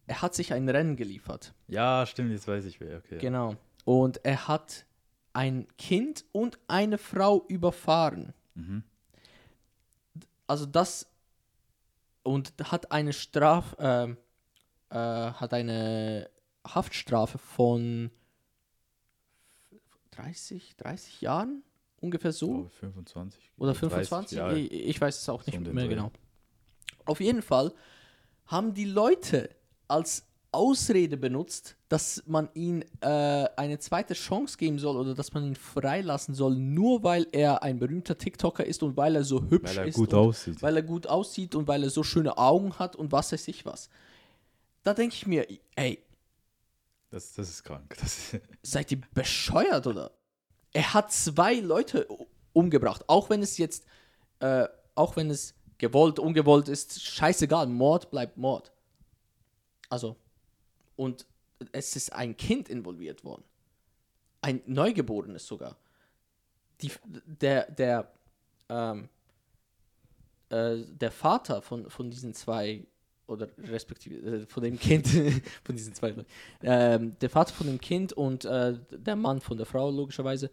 er hat sich ein Rennen geliefert. Ja, stimmt, jetzt weiß ich wer. Okay. Genau. Und er hat ein Kind und eine Frau überfahren. Mhm. Also das und hat eine Straf ähm, äh, hat eine Haftstrafe von 30 30 Jahren ungefähr so Oh, 25. oder 30 25 Jahre. ich, ich weiß es auch So nicht den mehr genau auf jeden Fall haben die Leute als Ausrede benutzt, dass man ihm äh, eine zweite Chance geben soll oder dass man ihn freilassen soll, nur weil er ein berühmter TikToker ist und weil er so hübsch Weil er ist gut und aussieht. weil er gut aussieht und weil er so schöne Augen hat und was weiß ich was. Da denke ich mir, ey, Das, das ist krank. Das, seid ihr bescheuert oder? Er hat zwei Leute umgebracht, auch wenn es jetzt, äh, auch wenn es gewollt, ungewollt ist, scheißegal, Mord bleibt Mord. Also, und es ist ein Kind involviert worden. Ein Neugeborenes sogar. Die, der, der, ähm, äh, der Vater von, von diesen zwei, oder respektive äh, von dem Kind, von diesen zwei, ähm, der Vater von dem Kind und äh, der Mann von der Frau, logischerweise,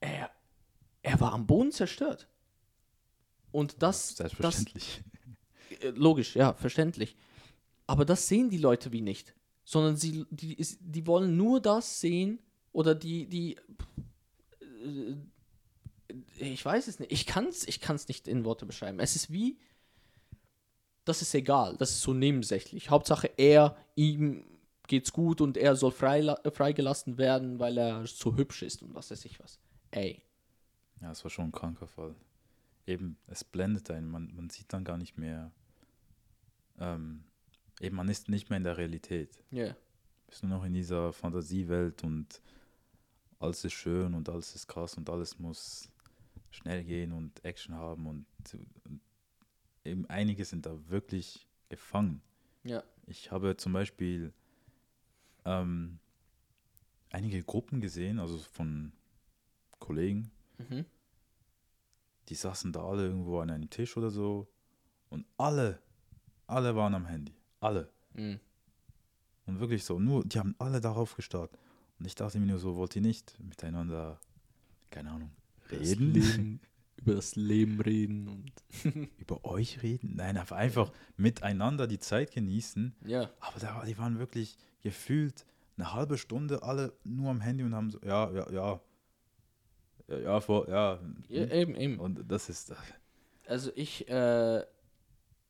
er, er war am Boden zerstört. Und das, das selbstverständlich. äh, logisch, ja, verständlich. Aber das sehen die Leute wie nicht. Sondern sie, die, die wollen nur das sehen oder die, die, äh, ich weiß es nicht. Ich kann es ich kann's nicht in Worte beschreiben. Es ist wie, das ist egal. Das ist so nebensächlich. Hauptsache er, ihm geht's gut und er soll äh, freigelassen werden, weil er so hübsch ist und was weiß ich was. Ey. Ja, es war schon ein kranker Fall. Eben, es blendet einen, man, man sieht dann gar nicht mehr. Ähm, eben, man ist nicht mehr in der Realität. Ja. Bist nur noch in dieser Fantasiewelt und alles ist schön und alles ist krass und alles muss schnell gehen und Action haben und, und eben einige sind da wirklich gefangen. Ja. Ich habe zum Beispiel ähm, einige Gruppen gesehen, also von Kollegen, Mhm. Die saßen da alle irgendwo an einem Tisch oder so und alle, alle waren am Handy. Alle. Mhm. Und wirklich so, nur, die haben alle darauf gestarrt. Und ich dachte mir nur so, wollt ihr nicht miteinander, keine Ahnung, reden? Leben, über das Leben reden und. Über euch reden? Nein, einfach miteinander die Zeit genießen. Ja. Aber da, die waren wirklich gefühlt eine halbe Stunde alle nur am Handy und haben so, ja, ja, ja. Ja, vor, ja. ja eben, eben. Und das ist, Also ich, äh,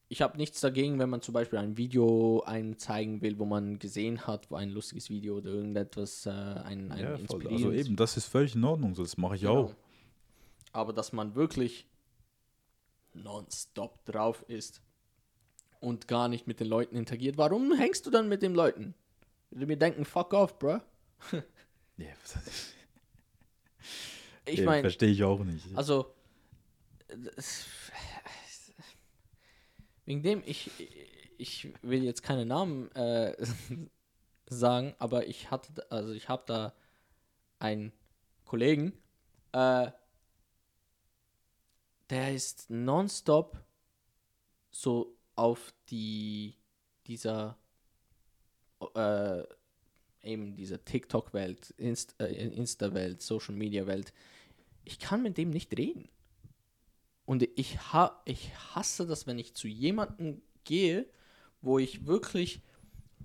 ich habe nichts dagegen, wenn man zum Beispiel ein Video einem zeigen will, wo man gesehen hat, wo ein lustiges Video oder irgendetwas, äh, ein, ein ja, voll. Also eben, das ist völlig in Ordnung, so das mache ich Genau. auch. Aber dass man wirklich nonstop drauf ist und gar nicht mit den Leuten interagiert. Warum hängst du dann mit den Leuten? Würde mir denken, fuck off, bruh. Ja, Ich meine, Verstehe ich auch nicht. also das- wegen dem ich ich will jetzt keine Namen äh, sagen, aber ich hatte also ich habe da einen Kollegen, äh, der ist nonstop so auf die dieser äh, eben dieser TikTok-Welt, äh, Insta-Welt, Social-Media-Welt. Ich kann mit dem nicht reden. Und ich, ha ich hasse das, wenn ich zu jemandem gehe, wo ich wirklich,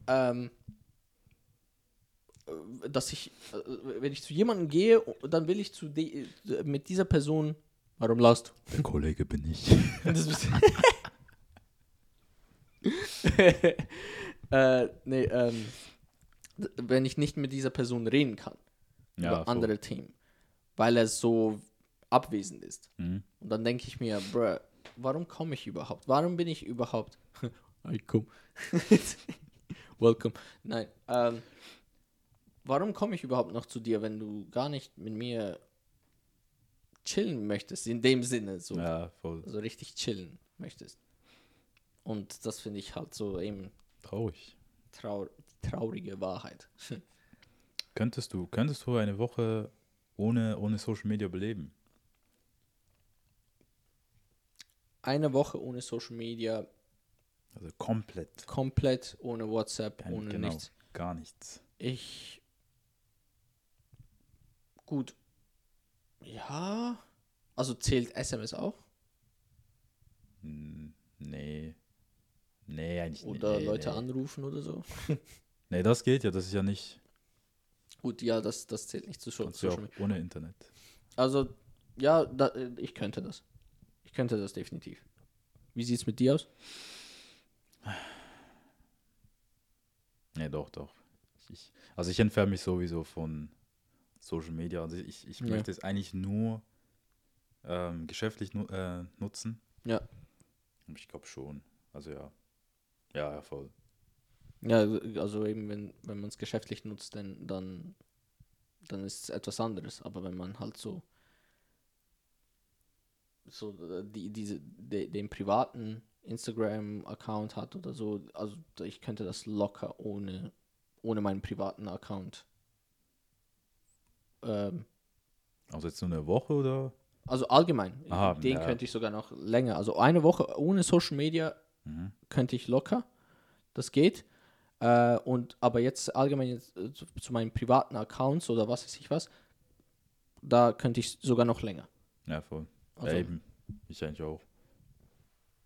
ähm, äh, dass ich, äh, wenn ich zu jemandem gehe, dann will ich zu de mit dieser Person, warum lachst du? Der Kollege bin ich. Das äh, nee, ähm, wenn ich nicht mit dieser Person reden kann Ja, über voll. andere Themen, weil er so abwesend ist. Mhm. Und dann denke ich mir, bruh, warum komme ich überhaupt? Warum bin ich überhaupt? Hi, komm. Welcome. Nein. Ähm, warum komme ich überhaupt noch zu dir, wenn du gar nicht mit mir chillen möchtest? In dem Sinne, so, Ja, voll so richtig chillen möchtest. Und das finde ich halt so eben traurig. Trau die traurige Wahrheit. Könntest du, könntest du eine Woche ohne, ohne Social Media beleben? Eine Woche ohne Social Media, Also komplett. komplett ohne WhatsApp, Kein, ohne genau, nichts. gar nichts. Ich. Gut. Ja. Also zählt SMS auch? Hm, Nee. Nee, eigentlich nicht. Oder nee, Leute nee. anrufen oder so? Nee, das geht ja, das ist ja nicht. Gut, ja, das, das zählt nicht zu Kannst ja Social Media. ohne Internet. Also, ja, da, ich könnte das. Ich könnte das definitiv. Wie sieht es mit dir aus? Nee, doch, doch. Ich, also ich entferne mich sowieso von Social Media. Also ich, ich Ja. möchte es eigentlich nur ähm, geschäftlich nu äh, nutzen. Ja. Und Ich glaube schon. Also ja. Ja, ja, voll. Ja, also eben, wenn, wenn man es geschäftlich nutzt, dann, dann, dann ist es etwas anderes. Aber wenn man halt so, so äh, die, diese, de, den privaten Instagram-Account hat oder so, also ich könnte das locker ohne, ohne meinen privaten Account. Ähm, Also jetzt nur eine Woche oder? also allgemein, Aha, den ja. könnte ich sogar noch länger. Also eine Woche ohne Social Media Mhm. könnte ich locker. Das geht. Äh, und aber jetzt allgemein jetzt, äh, zu, zu meinen privaten Accounts oder was weiß ich was, da könnte ich sogar noch länger. Ja, voll. Also- ja, eben. Ich eigentlich auch.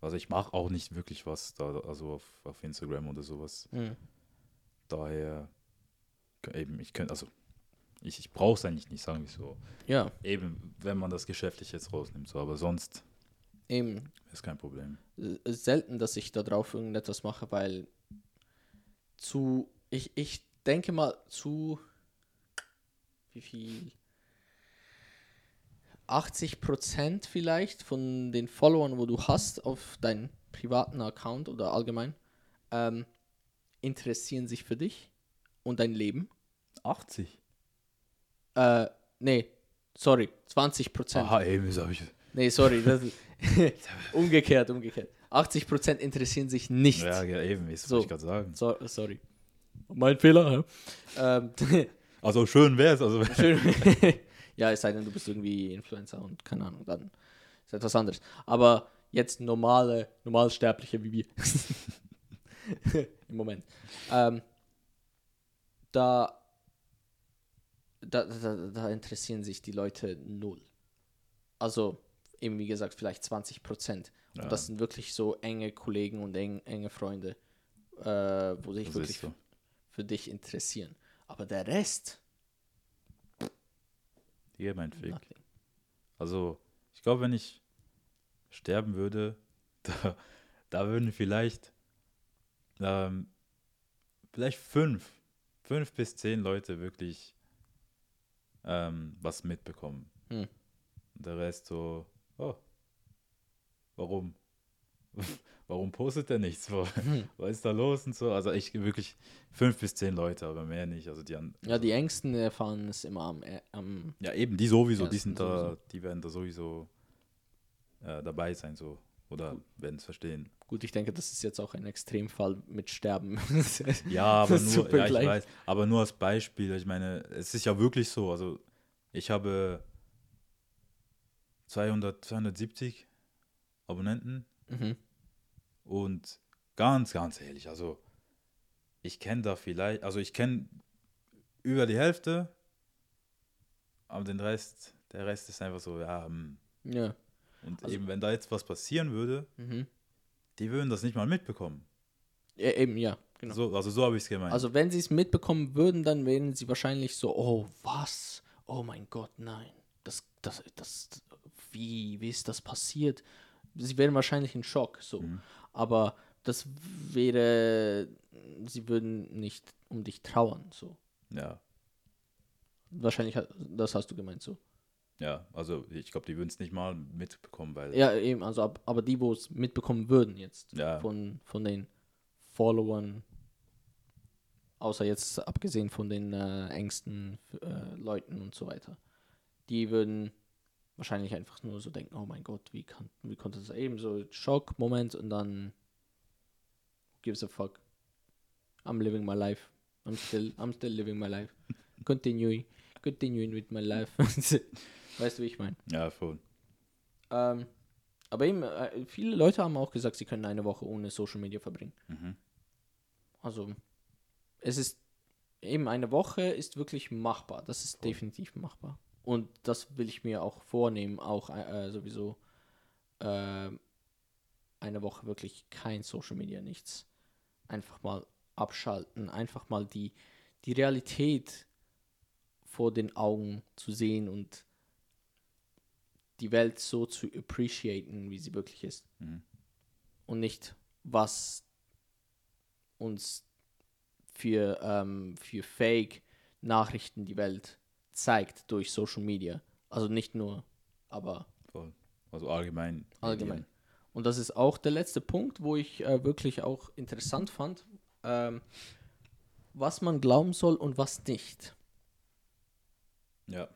Also ich mache auch nicht wirklich was da, also auf, auf Instagram oder sowas. Hm. Daher eben, ich könnte, also ich, ich brauche es eigentlich nicht, sagen wir so. Ja, Eben, wenn man das geschäftlich jetzt rausnimmt, so, aber sonst eben. ist kein Problem. Selten, dass ich da drauf irgendetwas mache, weil zu, ich, ich denke mal zu, wie viel? 80 Prozent vielleicht von den Followern, wo du hast auf deinen privaten Account oder allgemein, ähm, interessieren sich für dich und dein Leben. 80? Äh, nee, sorry, 20 Prozent. Aha, eben, das habe ich. Nee, sorry, das ist umgekehrt, umgekehrt. 80 Prozent interessieren sich nicht. Ja, ja, eben, das So. wollte ich gerade sagen. So, sorry. Mein Fehler, ähm, Also schön wäre es, also schön. ja, es sei denn, du bist irgendwie Influencer und keine Ahnung, dann ist etwas anderes. Aber jetzt normale, normalsterbliche wie wir. Im Moment. Ähm, da, da, da, da interessieren sich die Leute null. Also, eben wie gesagt, vielleicht 20 Prozent. Und Ja. das sind wirklich so enge Kollegen und eng, enge Freunde, äh, wo sich das wirklich so. für dich interessieren. Aber der Rest, Hier mein Fick. nothing. Also, ich glaube, wenn ich sterben würde, da, da würden vielleicht, ähm, vielleicht fünf, fünf bis zehn Leute wirklich ähm, was mitbekommen. Hm. Und der Rest so, oh, warum? warum postet er nichts? Hm. Was ist da los und so? Also ich wirklich fünf bis zehn Leute, aber mehr nicht. Also die an, Ja, die Ängsten erfahren es immer am, äh, am Ja, eben, die sowieso, die sind da, sowieso. die werden da sowieso äh, dabei sein, so. Oder werden es verstehen. Gut, ich denke, das ist jetzt auch ein Extremfall mit Sterben. Ja, aber nur, ja, ich weiß, aber nur als Beispiel, ich meine, es ist ja wirklich so, also ich habe 200, 270 Abonnenten Mhm. und ganz, ganz ehrlich, also ich kenne da vielleicht, also ich kenne über die Hälfte, aber den Rest, der Rest ist einfach so, ja, hm. Ja. und Also- eben, wenn da jetzt was passieren würde, Mhm. die würden das nicht mal mitbekommen. ja. Eben, ja. Genau. So, also so habe ich es gemeint. Also, wenn sie es mitbekommen würden, dann wären sie wahrscheinlich so: Oh, was? Oh mein Gott, nein. Das, das, das, wie, wie ist das passiert? Sie wären wahrscheinlich in Schock, so. Mhm. Aber das wäre, sie würden nicht um dich trauern, so. ja, Wahrscheinlich, das hast du gemeint, so. ja, also ich glaube, die würden es nicht mal mitbekommen, weil Ja, eben, also, ab, aber die, wo es mitbekommen würden jetzt, Ja. von, von denen. Followern, außer jetzt abgesehen von den äh, engsten äh, Leuten und so weiter, die würden wahrscheinlich einfach nur so denken, oh mein Gott, wie, kann, wie konnte das eben so Schock, Moment und dann gives a fuck. I'm living my life. I'm still, I'm still living my life. Continuing, continuing with my life. weißt du, wie ich meine? Ja, voll. Ähm, aber eben, äh, viele Leute haben auch gesagt, sie können eine Woche ohne Social Media verbringen. Mhm. Also, es ist eben eine Woche ist wirklich machbar. Das ist definitiv machbar. Und das will ich mir auch vornehmen, auch äh, sowieso äh, eine Woche wirklich kein Social Media, nichts. Einfach mal abschalten, einfach mal die, die Realität vor den Augen zu sehen und die Welt so zu appreciaten, wie sie wirklich ist. Mhm. Und nicht, was uns für, ähm, für Fake-Nachrichten die Welt zeigt durch Social Media. Also nicht nur, aber Voll. Also allgemein. allgemein. Und das ist auch der letzte Punkt, wo ich äh, wirklich auch interessant fand, ähm, was man glauben soll und was nicht. Ja.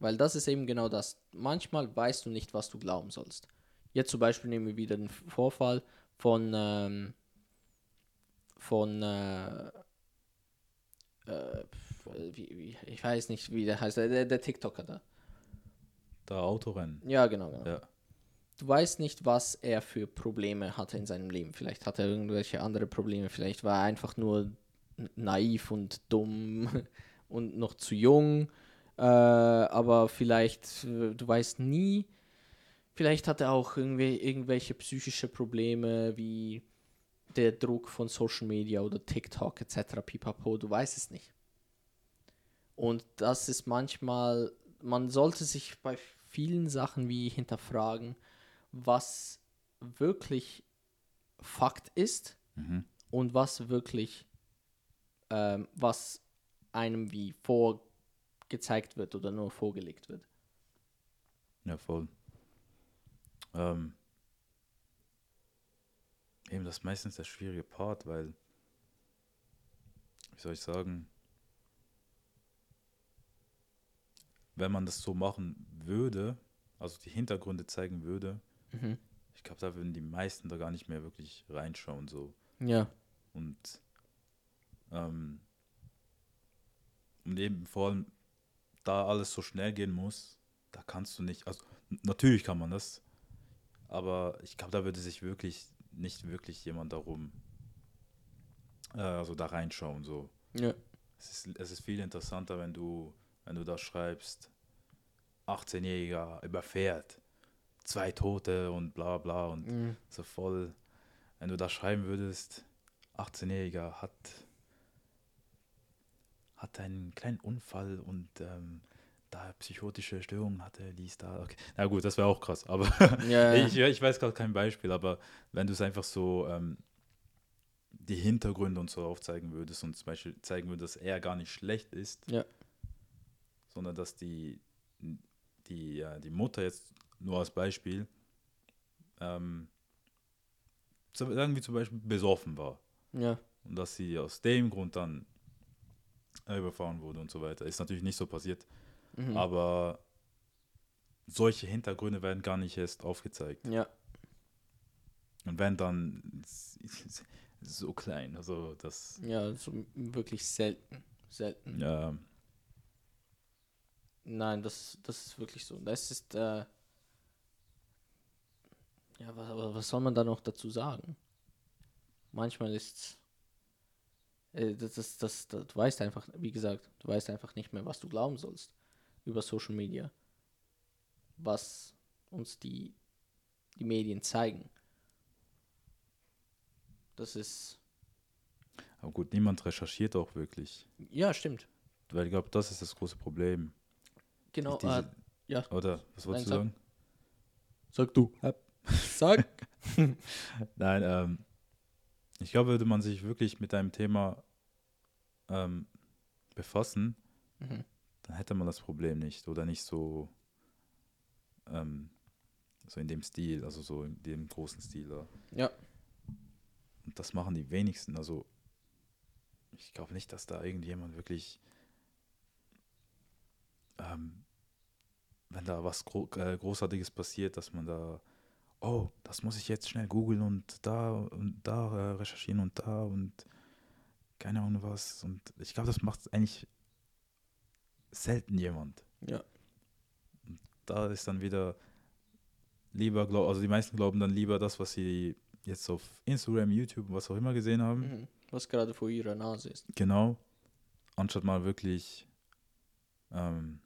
Weil das ist eben genau das. Manchmal weißt du nicht, was du glauben sollst. Jetzt zum Beispiel nehmen wir wieder den Vorfall von, ähm, von, äh, äh, wie, wie, ich weiß nicht, wie der heißt, der, der TikToker da. Da Autorennen. Ja, genau, genau. Ja. Du weißt nicht, was er für Probleme hatte in seinem Leben. Vielleicht hat er irgendwelche andere Probleme. Vielleicht war er einfach nur naiv und dumm und noch zu jung. Äh, aber vielleicht, äh, du weißt nie, vielleicht hat er auch irgendwie irgendwelche psychische Probleme wie der Druck von Social Media oder TikTok etc. Pipapo, du weißt es nicht. Und das ist manchmal, man sollte sich bei vielen Sachen wie hinterfragen, was wirklich Fakt ist Mhm. und was wirklich, ähm, was einem wie vorgezeigt wird oder nur vorgelegt wird. Ja, voll. Ähm, eben das ist meistens der schwierige Part, weil, wie soll ich sagen, wenn man das so machen würde, also die Hintergründe zeigen würde, Mhm. ich glaube, da würden die meisten da gar nicht mehr wirklich reinschauen, so. Ja, Und, ähm, und eben vor allem, da alles so schnell gehen muss, da kannst du nicht, also natürlich kann man das, aber ich glaube, da würde sich wirklich nicht wirklich jemand darum, äh, also da reinschauen, so. ja, Es ist, es ist viel interessanter, wenn du, wenn du da schreibst, 18-Jähriger überfährt, zwei Tote und bla bla und Mhm. so voll, wenn du da schreiben würdest, 18-Jähriger hat, hat einen kleinen Unfall und ähm, da psychotische Störungen hatte, ließ da, okay. Na gut, das wäre auch krass, aber Ja, ja. ich, ich weiß gerade kein Beispiel, aber wenn du es einfach so ähm, die Hintergründe und so aufzeigen würdest und zum Beispiel zeigen würdest, dass er gar nicht schlecht ist, Ja. Sondern dass die, die, ja, die Mutter jetzt nur als Beispiel ähm, so- sagen wir zum Beispiel besoffen war ja, und dass sie aus dem Grund dann überfahren wurde und so weiter. Ist natürlich nicht so passiert, mhm. aber solche Hintergründe werden gar nicht erst aufgezeigt. ja, Und wenn dann so klein, also das, ja, so wirklich selten, selten. ja, Nein, das, das ist wirklich so. Das ist, äh, ja, was, aber was soll man da noch dazu sagen? Manchmal ist, äh, das, das, das, das, du weißt einfach, wie gesagt, du weißt einfach nicht mehr, was du glauben sollst über Social Media, was uns die, die Medien zeigen. Das ist, aber gut, niemand recherchiert auch wirklich. ja, stimmt. Weil ich glaube, das ist das große Problem. Genau, Diese- äh, ja. Oder, was wolltest Nein, du sag- sagen? Sag du. Sag. Nein, ähm, ich glaube, würde man sich wirklich mit einem Thema ähm, befassen, Mhm. dann hätte man das Problem nicht. Oder nicht so, ähm, so in dem Stil, also so in dem großen Stil. Da. Ja. Und das machen die wenigsten. Also ich glaube nicht, dass da irgendjemand wirklich, ähm, wenn da was Gro äh, Großartiges passiert, dass man da, oh, das muss ich jetzt schnell googeln und da und da äh, recherchieren und da und keine Ahnung was. Und ich glaube, das macht eigentlich selten jemand. Ja. Da ist dann wieder lieber, glaub, also die meisten glauben dann lieber das, was sie jetzt auf Instagram, YouTube, was auch immer gesehen haben. Mhm. Was gerade vor ihrer Nase ist. Genau. Anstatt mal wirklich ähm,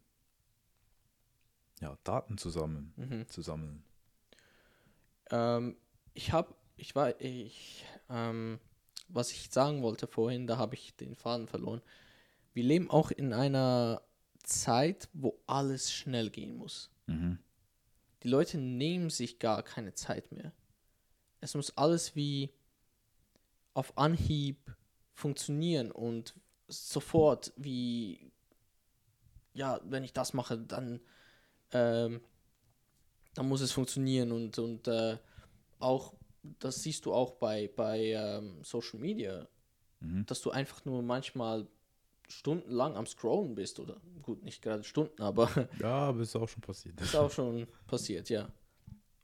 ja, Daten zu sammeln. Mhm. Zu sammeln. Ähm, ich habe, ich war, ich, ähm, was ich sagen wollte vorhin, da habe ich den Faden verloren. Wir leben auch in einer Zeit, wo alles schnell gehen muss. Mhm. Die Leute nehmen sich gar keine Zeit mehr. Es muss alles wie auf Anhieb funktionieren und sofort wie, ja, wenn ich das mache, dann, ähm, dann muss es funktionieren und, und äh, auch, das siehst du auch bei, bei ähm, Social Media, Mhm. dass du einfach nur manchmal stundenlang am Scrollen bist oder gut, nicht gerade Stunden, aber Ja, aber ist auch schon passiert. ist auch schon passiert, ja.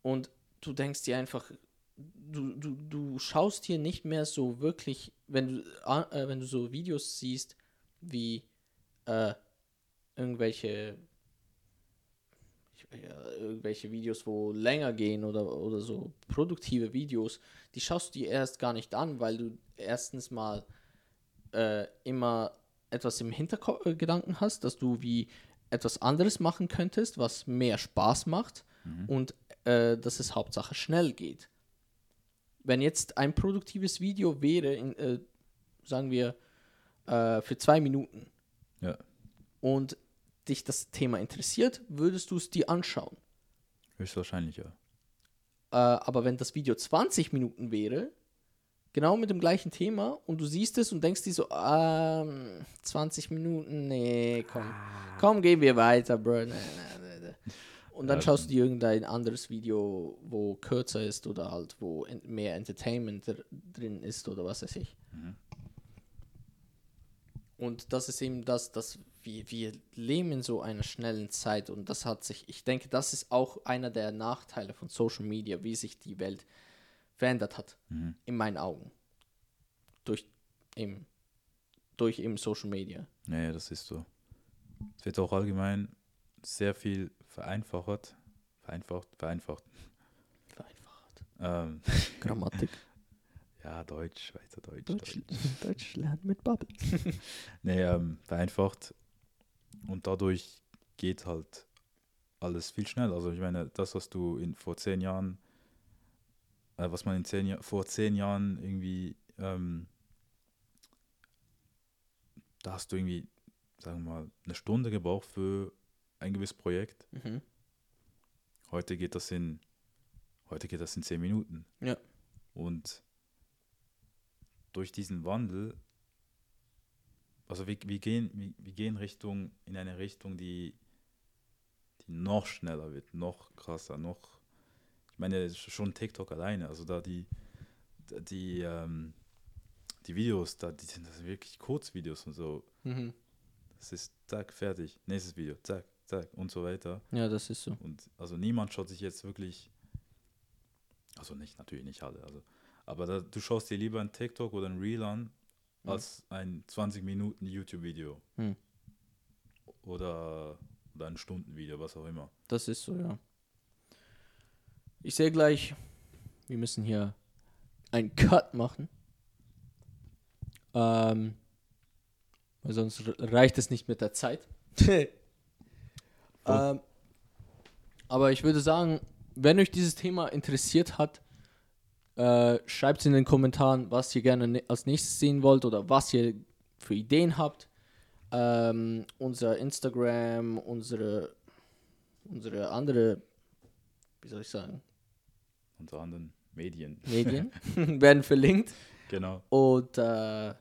Und du denkst dir einfach, du, du, du schaust hier nicht mehr so wirklich, wenn du, äh, wenn du so Videos siehst, wie äh, irgendwelche ja, irgendwelche Videos, wo länger gehen oder, oder so produktive Videos, die schaust du dir erst gar nicht an, weil du erstens mal äh, immer etwas im Hintergedanken hast, dass du wie etwas anderes machen könntest, was mehr Spaß macht und äh, dass es Hauptsache schnell geht. Wenn jetzt ein produktives Video wäre, in, äh, sagen wir, äh, für zwei Minuten Ja, und dich das Thema interessiert, würdest du es dir anschauen. höchstwahrscheinlich, ja. Äh, aber wenn das Video 20 Minuten wäre, genau mit dem gleichen Thema, und du siehst es und denkst dir so, ähm, 20 Minuten, nee, komm, komm, gehen wir weiter, Bro. Und dann schaust du dir irgendein anderes Video, wo kürzer ist oder halt, wo mehr Entertainment dr drin ist oder was weiß ich. Mhm. Und das ist eben das, dass wir, wir leben in so einer schnellen Zeit und das hat sich, ich denke, das ist auch einer der Nachteile von Social Media, wie sich die Welt verändert hat, Mhm. in meinen Augen. Durch eben, durch eben Social Media. Ja, ja, das ist so. Es wird auch allgemein sehr viel vereinfacht. Vereinfacht, vereinfacht. Vereinfacht. Ähm, Grammatik. ja, Deutsch, Schweizer Deutsch. Deutsch, Deutsch. Deutsch lernen mit Bubble. Nee, ähm, vereinfacht. Und dadurch geht halt alles viel schneller. Also ich meine, das, was du in, vor zehn Jahren, äh, was man in zehn Jahr, vor zehn Jahren irgendwie, ähm, da hast du irgendwie, sagen wir mal, eine Stunde gebraucht für ein gewisses Projekt. Mhm. Heute geht das in, heute geht das in zehn Minuten. Ja. Und durch diesen Wandel, also wir, wir, gehen, wir, wir gehen Richtung, in eine Richtung, die, die noch schneller wird, noch krasser, noch, ich meine, schon TikTok alleine, also da die, die, ähm, die Videos, da, die sind das wirklich Kurzvideos und so. Mhm. Das ist zack, fertig, nächstes Video, zack, zack und so weiter. Ja, das ist so. Und also niemand schaut sich jetzt wirklich, also nicht, natürlich nicht alle, also, aber da, du schaust dir lieber ein TikTok oder ein Reel an, Mhm. als ein 20 Minuten YouTube-Video. Mhm. Oder, oder ein Stundenvideo, was auch immer. Das ist so, ja. Ich sehe gleich, wir müssen hier einen Cut machen. Ähm, weil sonst reicht es nicht mit der Zeit. ähm, aber ich würde sagen, wenn euch dieses Thema interessiert hat, äh, schreibt es in den Kommentaren, was ihr gerne ne als nächstes sehen wollt oder was ihr für Ideen habt. Ähm, unser Instagram, unsere, unsere andere, wie soll ich sagen, Unter anderem Medien. Medien werden verlinkt. Genau. Und äh,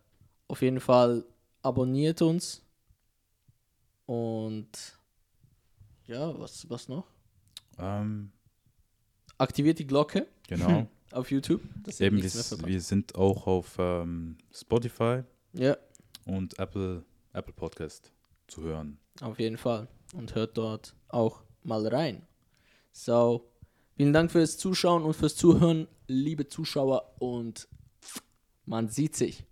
auf jeden Fall abonniert uns. Und ja, was, was noch? Ähm, Aktiviert die Glocke. genau. auf YouTube. dass Eben, wir, wir sind auch auf ähm, Spotify Ja, und Apple, Apple Podcast zu hören. auf jeden Fall. Und hört dort auch mal rein. So, vielen Dank fürs Zuschauen und fürs Zuhören, liebe Zuschauer. Und man sieht sich.